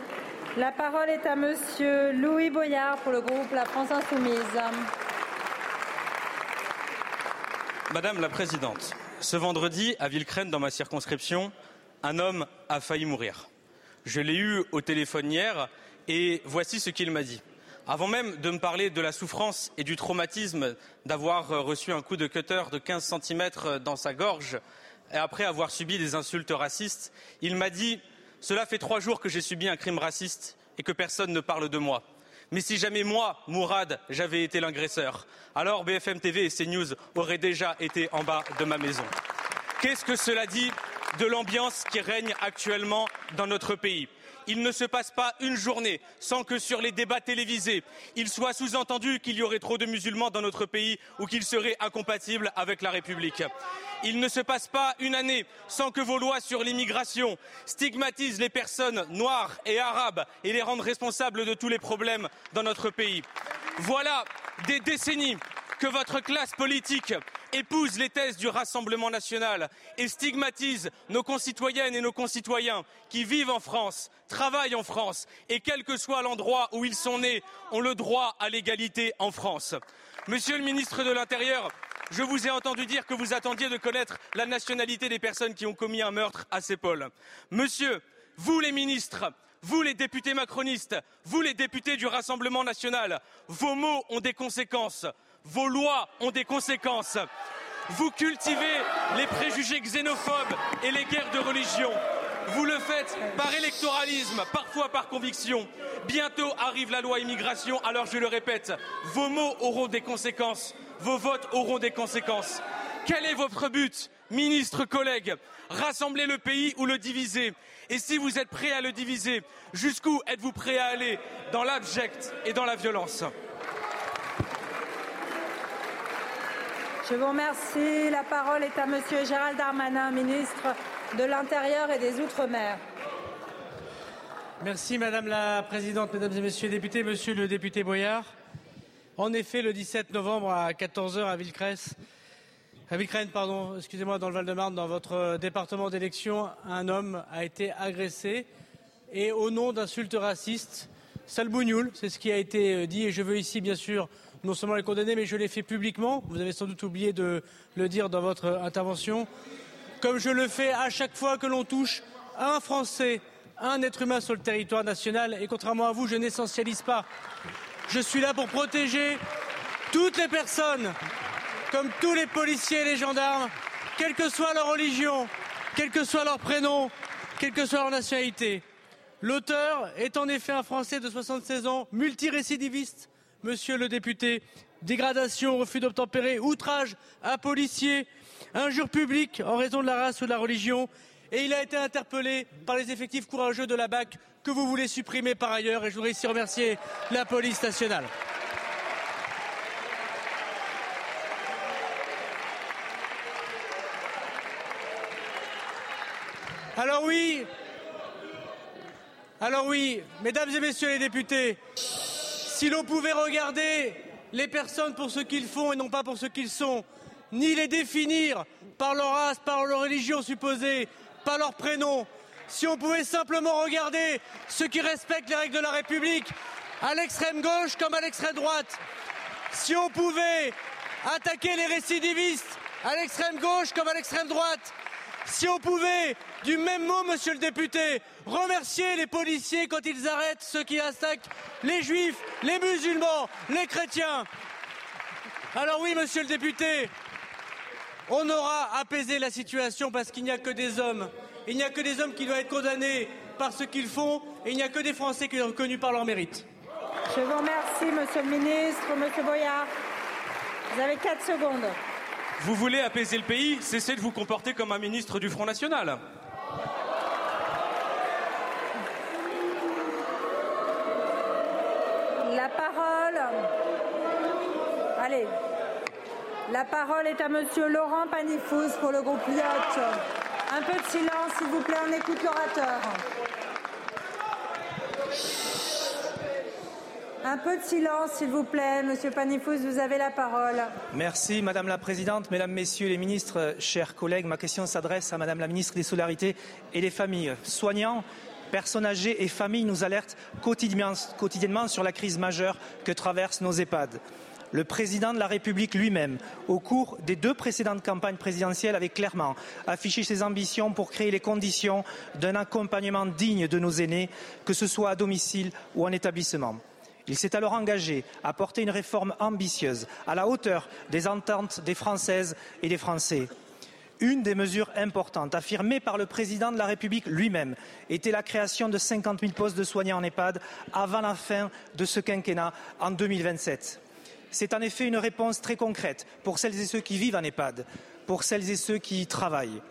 La parole est à Monsieur Louis Boyard pour le groupe La France Insoumise. Madame la Présidente, ce vendredi, à Villecrène, dans ma circonscription, un homme a failli mourir. Je l'ai eu au téléphone hier et voici ce qu'il m'a dit. Avant même de me parler de la souffrance et du traumatisme d'avoir reçu un coup de cutter de 15 cm dans sa gorge et après avoir subi des insultes racistes, il m'a dit cela fait trois jours que j'ai subi un crime raciste et que personne ne parle de moi. Mais si jamais moi, Mourad, j'avais été l'agresseur, alors BFM TV et CNews auraient déjà été en bas de ma maison. Qu'est-ce que cela dit de l'ambiance qui règne actuellement dans notre pays? Il ne se passe pas une journée sans que sur les débats télévisés, il soit sous-entendu qu'il y aurait trop de musulmans dans notre pays ou qu'ils seraient incompatibles avec la République. Il ne se passe pas une année sans que vos lois sur l'immigration stigmatisent les personnes noires et arabes et les rendent responsables de tous les problèmes dans notre pays. Voilà des décennies que votre classe politique épouse les thèses du Rassemblement national et stigmatise nos concitoyennes et nos concitoyens qui vivent en France, travaillent en France et quel que soit l'endroit où ils sont nés, ont le droit à l'égalité en France. Monsieur le ministre de l'Intérieur, Je vous ai entendu dire que vous attendiez de connaître la nationalité des personnes qui ont commis un meurtre à Sépol. Monsieur, vous les ministres, vous les députés macronistes, vous les députés du Rassemblement national, vos mots ont des conséquences, vos lois ont des conséquences. Vous cultivez les préjugés xénophobes et les guerres de religion. Vous le faites par électoralisme, parfois par conviction. Bientôt arrive la loi immigration, alors je le répète, vos mots auront des conséquences, vos votes auront des conséquences. Quel est votre but, ministres, collègues Rassembler le pays ou le diviser? Et si vous êtes prêts à le diviser, jusqu'où êtes-vous prêts à aller Dans l'abject et dans la violence? Je vous remercie. La parole est à Monsieur Gérald Darmanin, ministre de l'Intérieur et des Outre-mer. Merci Madame la Présidente, Mesdames et Messieurs les députés, Monsieur le député Boyard. En effet, le 17 novembre à 14h à Villecresse, à pardon, excusez-moi, dans le Val-de-Marne, dans votre département d'élection, un homme a été agressé et au nom d'insultes racistes, salbougnoul, c'est ce qui a été dit et je veux ici bien sûr non seulement les condamner, mais je l'ai fait publiquement. Vous avez sans doute oublié de le dire dans votre intervention. Comme je le fais à chaque fois que l'on touche un Français, un être humain sur le territoire national. Et contrairement à vous, je n'essentialise pas. Je suis là pour protéger toutes les personnes, comme tous les policiers et les gendarmes, quelle que soit leur religion, quel que soit leur prénom, quelle que soit leur nationalité. L'auteur est en effet un Français de 76 ans, multirécidiviste, monsieur le député, dégradation, refus d'obtempérer, outrage à policiers, injures publiques en raison de la race ou de la religion, et il a été interpellé par les effectifs courageux de la BAC que vous voulez supprimer par ailleurs, et je voudrais ici remercier la police nationale. Alors oui, alors oui, mesdames et messieurs les députés, si l'on pouvait regarder les personnes pour ce qu'ils font et non pas pour ce qu'ils sont, ni les définir par leur race, par leur religion supposée, par leur prénom, si on pouvait simplement regarder ceux qui respectent les règles de la République, à l'extrême gauche comme à l'extrême droite, si on pouvait attaquer les récidivistes à l'extrême gauche comme à l'extrême droite, si on pouvait, du même mot, monsieur le député, remercier les policiers quand ils arrêtent ceux qui attaquent les juifs, les musulmans, les chrétiens. Alors oui, monsieur le député, on aura apaisé la situation parce qu'il n'y a que des hommes. Il n'y a que des hommes qui doivent être condamnés par ce qu'ils font et il n'y a que des Français qui sont reconnus par leur mérite. Je vous remercie, monsieur le ministre. Monsieur Boyard, vous avez 4 secondes. Vous voulez apaiser le pays Cessez de vous comporter comme un ministre du Front National. La parole. Allez. La parole est à monsieur Laurent Panifous pour le groupe Lyot. Un peu de silence, s'il vous plaît, on écoute l'orateur. Un peu de silence, s'il vous plaît. Monsieur Panifous, vous avez la parole. Merci, Madame la Présidente, Mesdames, Messieurs les ministres, chers collègues. Ma question s'adresse à Madame la Ministre des Solidarités et des Familles. Soignants, personnes âgées et familles nous alertent quotidiennement, sur la crise majeure que traversent nos EHPAD. Le président de la République lui-même, au cours des deux précédentes campagnes présidentielles, avait clairement affiché ses ambitions pour créer les conditions d'un accompagnement digne de nos aînés, que ce soit à domicile ou en établissement. Il s'est alors engagé à porter une réforme ambitieuse, à la hauteur des ententes des Françaises et des Français. Une des mesures importantes affirmées par le président de la République lui-même était la création de 50 000 postes de soignants en EHPAD avant la fin de ce quinquennat en 2027. C'est en effet une réponse très concrète pour celles et ceux qui vivent en EHPAD, pour celles et ceux qui y travaillent.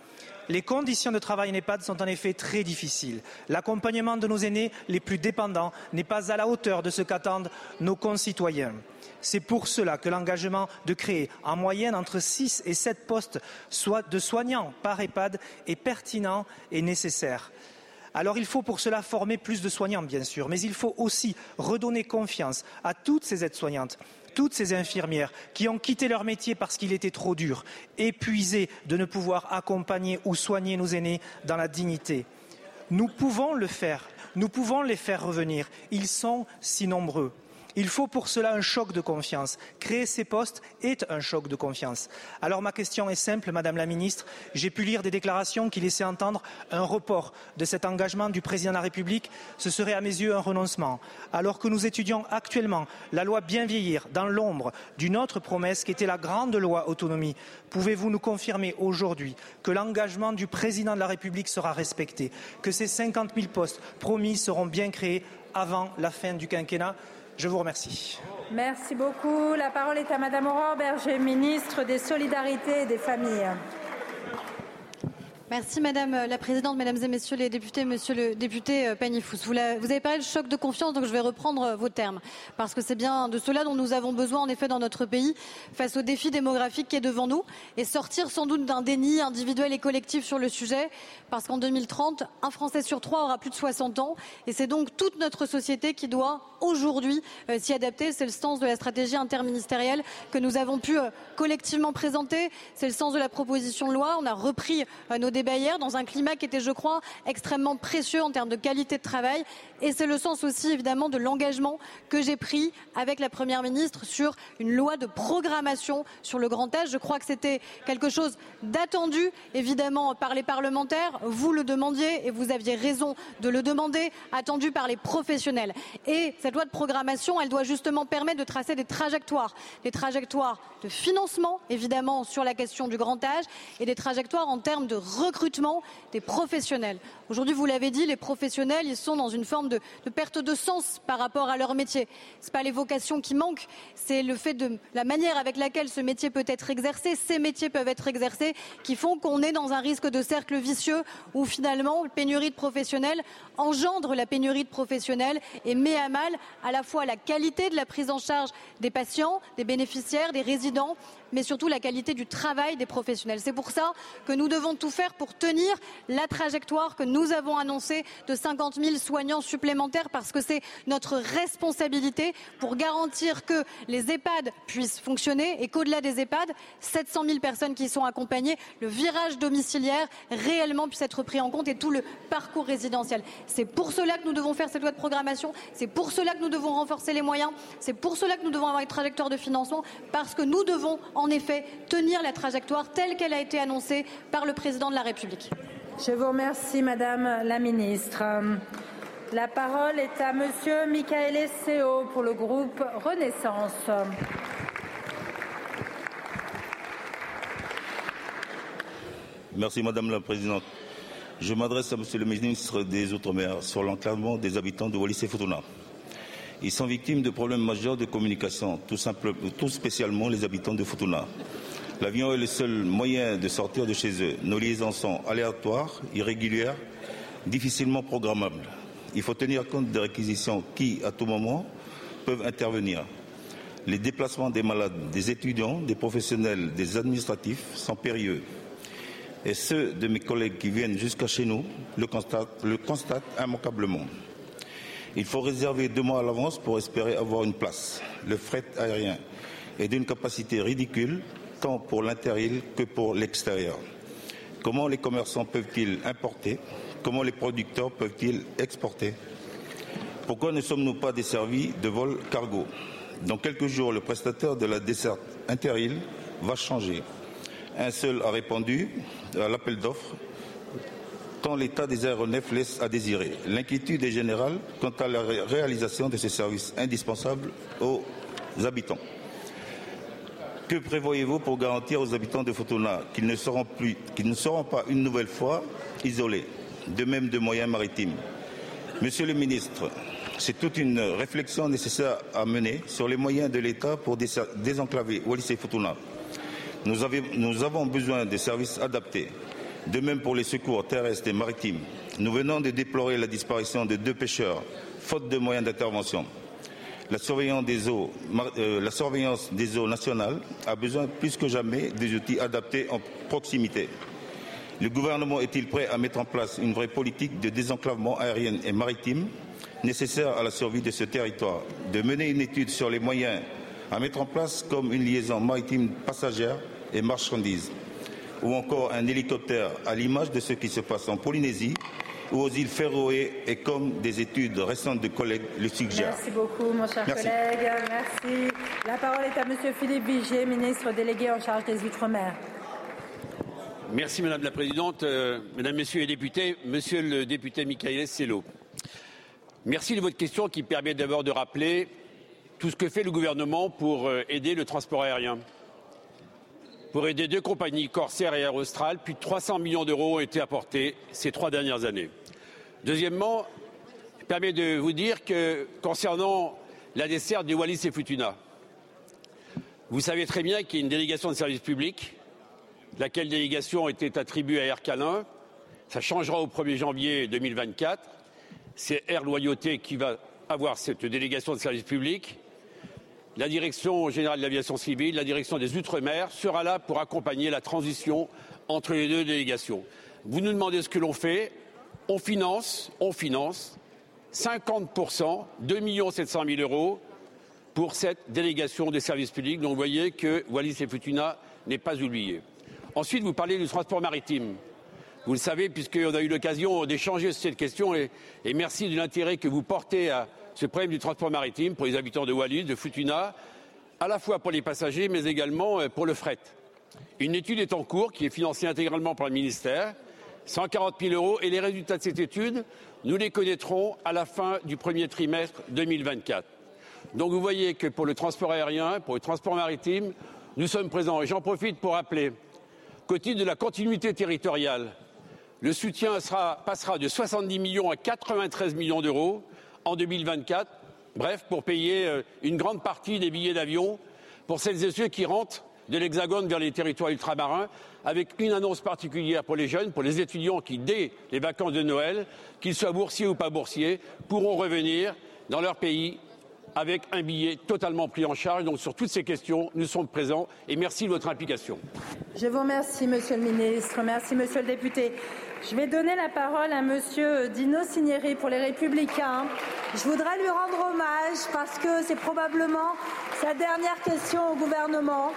Les conditions de travail en EHPAD sont en effet très difficiles. L'accompagnement de nos aînés les plus dépendants n'est pas à la hauteur de ce qu'attendent nos concitoyens. C'est pour cela que l'engagement de créer en moyenne entre 6 et 7 postes de soignants par EHPAD est pertinent et nécessaire. Alors il faut pour cela former plus de soignants, bien sûr, mais il faut aussi redonner confiance à toutes ces aides-soignantes, toutes ces infirmières qui ont quitté leur métier parce qu'il était trop dur, épuisées de ne pouvoir accompagner ou soigner nos aînés dans la dignité. Nous pouvons le faire, nous pouvons les faire revenir. Ils sont si nombreux. Il faut pour cela un choc de confiance. Créer ces postes est un choc de confiance. Alors ma question est simple, Madame la Ministre. J'ai pu lire des déclarations qui laissaient entendre un report de cet engagement du Président de la République. Ce serait à mes yeux un renoncement. Alors que nous étudions actuellement la loi Bien vieillir dans l'ombre d'une autre promesse qui était la grande loi autonomie, pouvez-vous nous confirmer aujourd'hui que l'engagement du Président de la République sera respecté, que ces 50 000 postes promis seront bien créés avant la fin du quinquennat? Je vous remercie. Merci beaucoup. La parole est à Madame Aurore Berger, ministre des Solidarités et des Familles. Merci Madame la Présidente, Mesdames et Messieurs les députés, Monsieur le député euh, Pagnifous. Vous, avez parlé de choc de confiance, donc je vais reprendre euh, vos termes, parce que c'est bien de cela dont nous avons besoin en effet dans notre pays face au défi démographique qui est devant nous, et sortir sans doute d'un déni individuel et collectif sur le sujet, parce qu'en 2030, un Français sur trois aura plus de 60 ans, et c'est donc toute notre société qui doit aujourd'hui euh, s'y adapter. C'est le sens de la stratégie interministérielle que nous avons pu euh, collectivement présenter. C'est le sens de la proposition de loi. On a repris euh, nos dans un climat qui était, je crois, extrêmement précieux en termes de qualité de travail. Et c'est le sens aussi, évidemment, de l'engagement que j'ai pris avec la Première ministre sur une loi de programmation sur le grand âge. Je crois que c'était quelque chose d'attendu, évidemment, par les parlementaires. Vous le demandiez et vous aviez raison de le demander, attendu par les professionnels. Et cette loi de programmation, elle doit justement permettre de tracer des trajectoires, des trajectoires de financement, évidemment, sur la question du grand âge, et des trajectoires en termes de recrutement des professionnels. Aujourd'hui, vous l'avez dit, les professionnels, ils sont dans une forme de, perte de sens par rapport à leur métier. Ce pas les vocations qui manquent, c'est le fait de la manière avec laquelle ce métier peut être exercé, ces métiers peuvent être exercés, qui font qu'on est dans un risque de cercle vicieux où finalement, pénurie de professionnels engendre la pénurie de professionnels et met à mal à la fois la qualité de la prise en charge des patients, des bénéficiaires, des résidents, mais surtout la qualité du travail des professionnels. C'est pour ça que nous devons tout faire pour tenir la trajectoire que nous avons annoncée de 50 000 soignants supplémentaires parce que c'est notre responsabilité pour garantir que les EHPAD puissent fonctionner et qu'au-delà des EHPAD, 700 000 personnes qui sont accompagnées, le virage domiciliaire réellement puisse être pris en compte et tout le parcours résidentiel. C'est pour cela que nous devons faire cette loi de programmation, c'est pour cela que nous devons renforcer les moyens, c'est pour cela que nous devons avoir une trajectoire de financement parce que nous devons en effet tenir la trajectoire telle qu'elle a été annoncée par le président de la République. Je vous remercie, Madame la Ministre. La parole est à Monsieur Michael Seo pour le groupe Renaissance. Merci Madame la Présidente. Je m'adresse à Monsieur le ministre des Outre-mer sur l'enclavement des habitants de Wallis et Futuna. Ils sont victimes de problèmes majeurs de communication, tout spécialement les habitants de Futuna. L'avion est le seul moyen de sortir de chez eux. Nos liaisons sont aléatoires, irrégulières, difficilement programmables. Il faut tenir compte des réquisitions qui, à tout moment, peuvent intervenir. Les déplacements des malades, des étudiants, des professionnels, des administratifs sont périlleux. Et ceux de mes collègues qui viennent jusqu'à chez nous le constatent, le constatent immanquablement. Il faut réserver deux mois à l'avance pour espérer avoir une place. Le fret aérien est d'une capacité ridicule, tant pour l'intérieur que pour l'extérieur. Comment les commerçants peuvent-ils importer? Comment les producteurs peuvent-ils exporter? Pourquoi ne sommes-nous pas desservis de vols cargo? Dans quelques jours, le prestataire de la desserte Interil va changer. Un seul a répondu à l'appel d'offres tant l'état des aéronefs laisse à désirer. L'inquiétude est générale quant à la réalisation de ces services indispensables aux habitants. Que prévoyez-vous pour garantir aux habitants de Futuna qu'ils ne seront pas une nouvelle fois isolés, de même de moyens maritimes? Monsieur le ministre, c'est toute une réflexion nécessaire à mener sur les moyens de l'État pour désenclaver Wallis et Futuna. Nous avons besoin de services adaptés, de même pour les secours terrestres et maritimes. Nous venons de déplorer la disparition de deux pêcheurs, faute de moyens d'intervention. La surveillance des eaux, euh, la surveillance des eaux nationales a besoin plus que jamais des outils adaptés en proximité. Le gouvernement est-il prêt à mettre en place une vraie politique de désenclavement aérien et maritime nécessaire à la survie de ce territoire, de mener une étude sur les moyens à mettre en place comme une liaison maritime passagère et marchandises, ou encore un hélicoptère à l'image de ce qui se passe en Polynésie ou aux îles Féroé et comme des études récentes de collègues le suggèrent. Merci beaucoup, mon cher Merci. collègue. Merci. La parole est à Monsieur Philippe Vigier, ministre délégué en charge des Outre-mer. Merci Madame la Présidente, euh, Mesdames, Messieurs les députés, Monsieur le député Michael Sello. Merci de votre question qui permet d'abord de rappeler tout ce que fait le gouvernement pour euh, aider le transport aérien. Pour aider deux compagnies, Corsair et Air Austral, plus de 300 millions d'euros ont été apportés ces trois dernières années. Deuxièmement, permet de vous dire que concernant la desserte du Wallis et Futuna, vous savez très bien qu'il y a une délégation de service public, laquelle délégation était attribuée à Air Calin. Ça changera au 1er janvier 2024. C'est Air Loyauté qui va avoir cette délégation de service public. La direction générale de l'aviation civile, la direction des Outre-mer sera là pour accompagner la transition entre les deux délégations. Vous nous demandez ce que l'on fait. On finance, on finance 50%, 2 700 000 euros pour cette délégation des services publics. Donc vous voyez que Wallis et Futuna n'est pas oublié. Ensuite, vous parlez du transport maritime. Vous le savez, puisqu'on a eu l'occasion d'échanger sur cette question, et, et merci de l'intérêt que vous portez à ce problème du transport maritime pour les habitants de Wallis, de Futuna, à la fois pour les passagers, mais également euh, pour le fret. Une étude est en cours qui est financée intégralement par le ministère, 140 000 euros, et les résultats de cette étude, nous les connaîtrons à la fin du premier trimestre 2024. Donc vous voyez que pour le transport aérien, pour le transport maritime, nous sommes présents. Et j'en profite pour rappeler qu'au titre de la continuité territoriale, le soutien sera, passera de 70 millions à 93 millions d'euros en 2024. Bref, pour payer euh, une grande partie des billets d'avion pour celles et ceux qui rentrent de l'Hexagone vers les territoires ultramarins, avec une annonce particulière pour les jeunes, pour les étudiants qui, dès les vacances de Noël, qu'ils soient boursiers ou pas boursiers, pourront revenir dans leur pays avec un billet totalement pris en charge. Donc sur toutes ces questions, nous sommes présents et merci de votre implication. Je vous remercie, Monsieur le ministre. Merci, Monsieur le député. Je vais donner la parole à Monsieur Dino Cinieri pour les Républicains. Je voudrais lui rendre hommage parce que c'est probablement sa dernière question au gouvernement.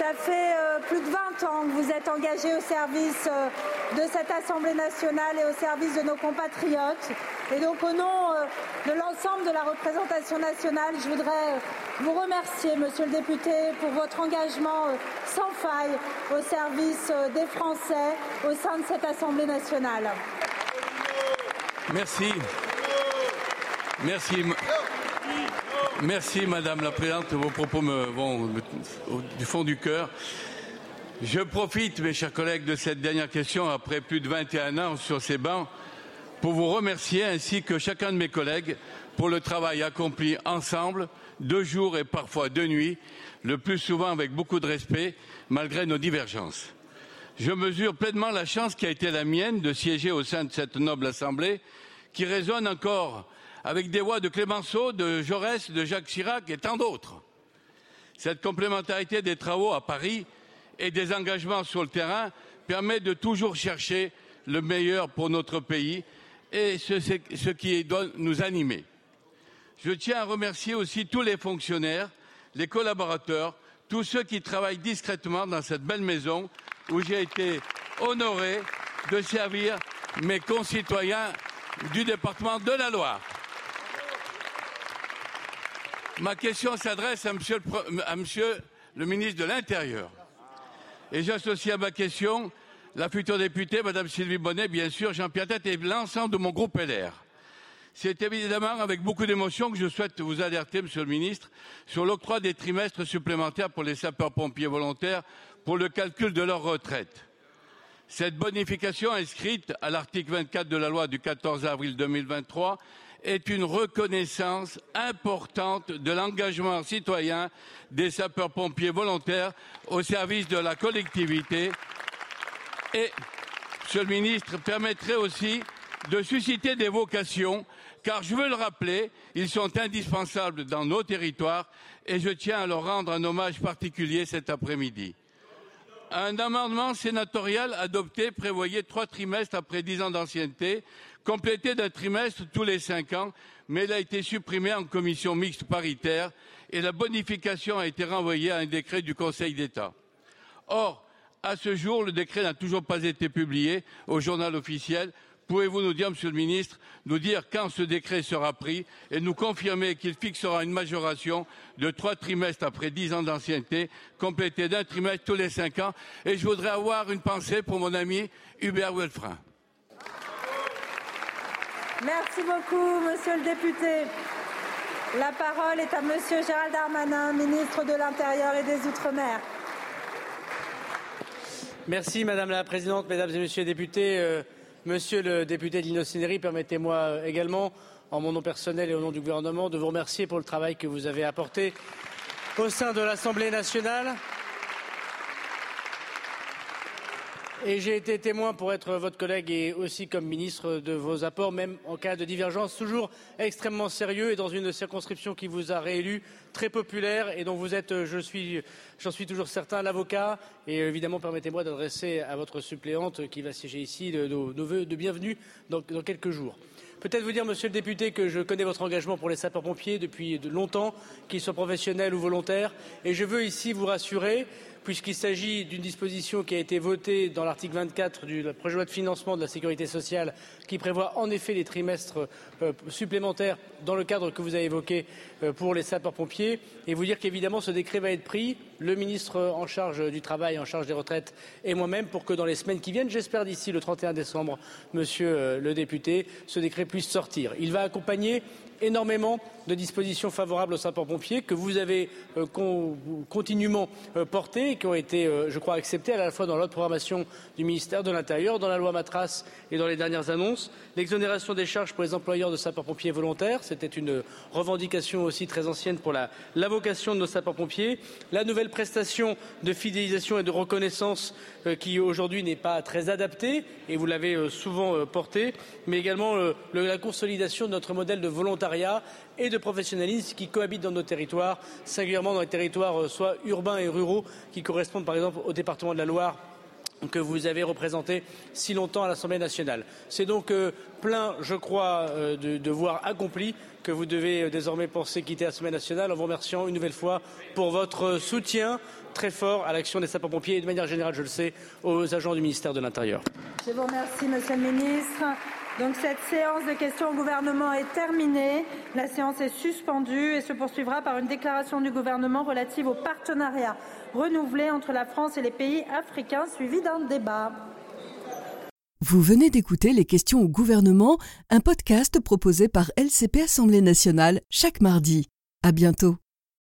Ça fait euh, plus de 20 ans que vous êtes engagé au service euh, de cette Assemblée nationale et au service de nos compatriotes. Et donc, au nom euh, de l'ensemble de la représentation nationale, je voudrais vous remercier, Monsieur le député, pour votre engagement euh, sans faille au service euh, des Français au sein de cette Assemblée nationale. Merci. Merci. Merci, Madame la Présidente. Vos propos me vont du fond du cœur. Je profite, mes chers collègues, de cette dernière question après plus de 21 ans sur ces bancs pour vous remercier ainsi que chacun de mes collègues pour le travail accompli ensemble, de jour et parfois de nuit, le plus souvent avec beaucoup de respect, malgré nos divergences. Je mesure pleinement la chance qui a été la mienne de siéger au sein de cette noble assemblée qui résonne encore avec des voix de Clémenceau, de Jaurès, de Jacques Chirac et tant d'autres. Cette complémentarité des travaux à Paris et des engagements sur le terrain permet de toujours chercher le meilleur pour notre pays et ce, ce qui doit nous animer. Je tiens à remercier aussi tous les fonctionnaires, les collaborateurs, tous ceux qui travaillent discrètement dans cette belle maison où j'ai été honoré de servir mes concitoyens du département de la Loire. Ma question s'adresse à monsieur, le ministre de l'Intérieur. Et j'associe à ma question la future députée, Madame Sylvie Bonnet, bien sûr, Jean-Pierre Tête et l'ensemble de mon groupe LR. C'est évidemment avec beaucoup d'émotion que je souhaite vous alerter, Monsieur le Ministre, sur l'octroi des trimestres supplémentaires pour les sapeurs-pompiers volontaires pour le calcul de leur retraite. Cette bonification inscrite à l'article 24 de la loi du 14 avril 2023 est une reconnaissance importante de l'engagement citoyen des sapeurs-pompiers volontaires au service de la collectivité et, Monsieur le ministre, permettrait aussi de susciter des vocations, car je veux le rappeler, ils sont indispensables dans nos territoires et je tiens à leur rendre un hommage particulier cet après-midi. Un amendement sénatorial adopté prévoyait trois trimestres après dix ans d'ancienneté, complété d'un trimestre tous les cinq ans, mais il a été supprimé en commission mixte paritaire et la bonification a été renvoyée à un décret du Conseil d'État. Or, à ce jour, le décret n'a toujours pas été publié au journal officiel. Pouvez-vous nous dire, Monsieur le Ministre, nous dire quand ce décret sera pris et nous confirmer qu'il fixera une majoration de trois trimestres après dix ans d'ancienneté, complétée d'un trimestre tous les cinq ans? Et je voudrais avoir une pensée pour mon ami Hubert Welfrin. Merci beaucoup, monsieur le député. La parole est à monsieur Gérald Darmanin, ministre de l'Intérieur et des Outre-mer. Merci Madame la Présidente, Mesdames et Messieurs les députés. Euh, monsieur le député Lino permettez-moi euh, également, en mon nom personnel et au nom du gouvernement, de vous remercier pour le travail que vous avez apporté au sein de l'Assemblée nationale. Et j'ai été témoin pour être votre collègue et aussi comme ministre de vos apports, même en cas de divergence, toujours extrêmement sérieux et dans une circonscription qui vous a réélu très populaire et dont vous êtes, je suis, j'en suis toujours certain, l'avocat. Et évidemment, permettez-moi d'adresser à votre suppléante qui va siéger ici nos, voeux de bienvenue dans, dans quelques jours. Peut-être vous dire, monsieur le député, que je connais votre engagement pour les sapeurs-pompiers depuis de longtemps, qu'ils soient professionnels ou volontaires. Et je veux ici vous rassurer puisqu'il s'agit d'une disposition qui a été votée dans l'article 24 du projet de loi de financement de la sécurité sociale, qui prévoit en effet les trimestres euh, supplémentaires dans le cadre que vous avez évoqué euh, pour les sapeurs-pompiers. Et vous dire qu'évidemment, ce décret va être pris, le ministre en charge du travail, en charge des retraites et moi-même, pour que dans les semaines qui viennent, j'espère d'ici le 31 décembre, monsieur euh, le député, ce décret puisse sortir. Il va accompagner énormément de dispositions favorables aux sapeurs-pompiers que vous avez euh, continuellement euh, portées et qui ont été, euh, je crois, acceptées à la fois dans l'autre programmation du ministère de l'Intérieur, dans la loi Matras et dans les dernières annonces. L'exonération des charges pour les employeurs de sapeurs-pompiers volontaires, c'était une revendication aussi très ancienne pour la, la vocation de nos sapeurs-pompiers. La nouvelle prestation de fidélisation et de reconnaissance qui aujourd'hui n'est pas très adaptée et vous l'avez souvent portée, mais également la consolidation de notre modèle de volontariat et de professionnalisme qui cohabitent dans nos territoires, singulièrement dans les territoires euh, soit urbains et ruraux, qui correspondent par exemple au département de la Loire que vous avez représenté si longtemps à l'Assemblée nationale. C'est donc euh, plein, je crois, euh, de devoirs accomplis que vous devez désormais penser quitter l'Assemblée nationale en vous remerciant une nouvelle fois pour votre soutien très fort à l'action des sapeurs-pompiers et de manière générale, je le sais, aux agents du ministère de l'Intérieur. Je vous remercie, Monsieur le Ministre. Donc cette séance de questions au gouvernement est terminée. La séance est suspendue et se poursuivra par une déclaration du gouvernement relative au partenariat renouvelé entre la France et les pays africains, suivi d'un débat. Vous venez d'écouter les questions au gouvernement, un podcast proposé par LCP Assemblée nationale chaque mardi. À bientôt.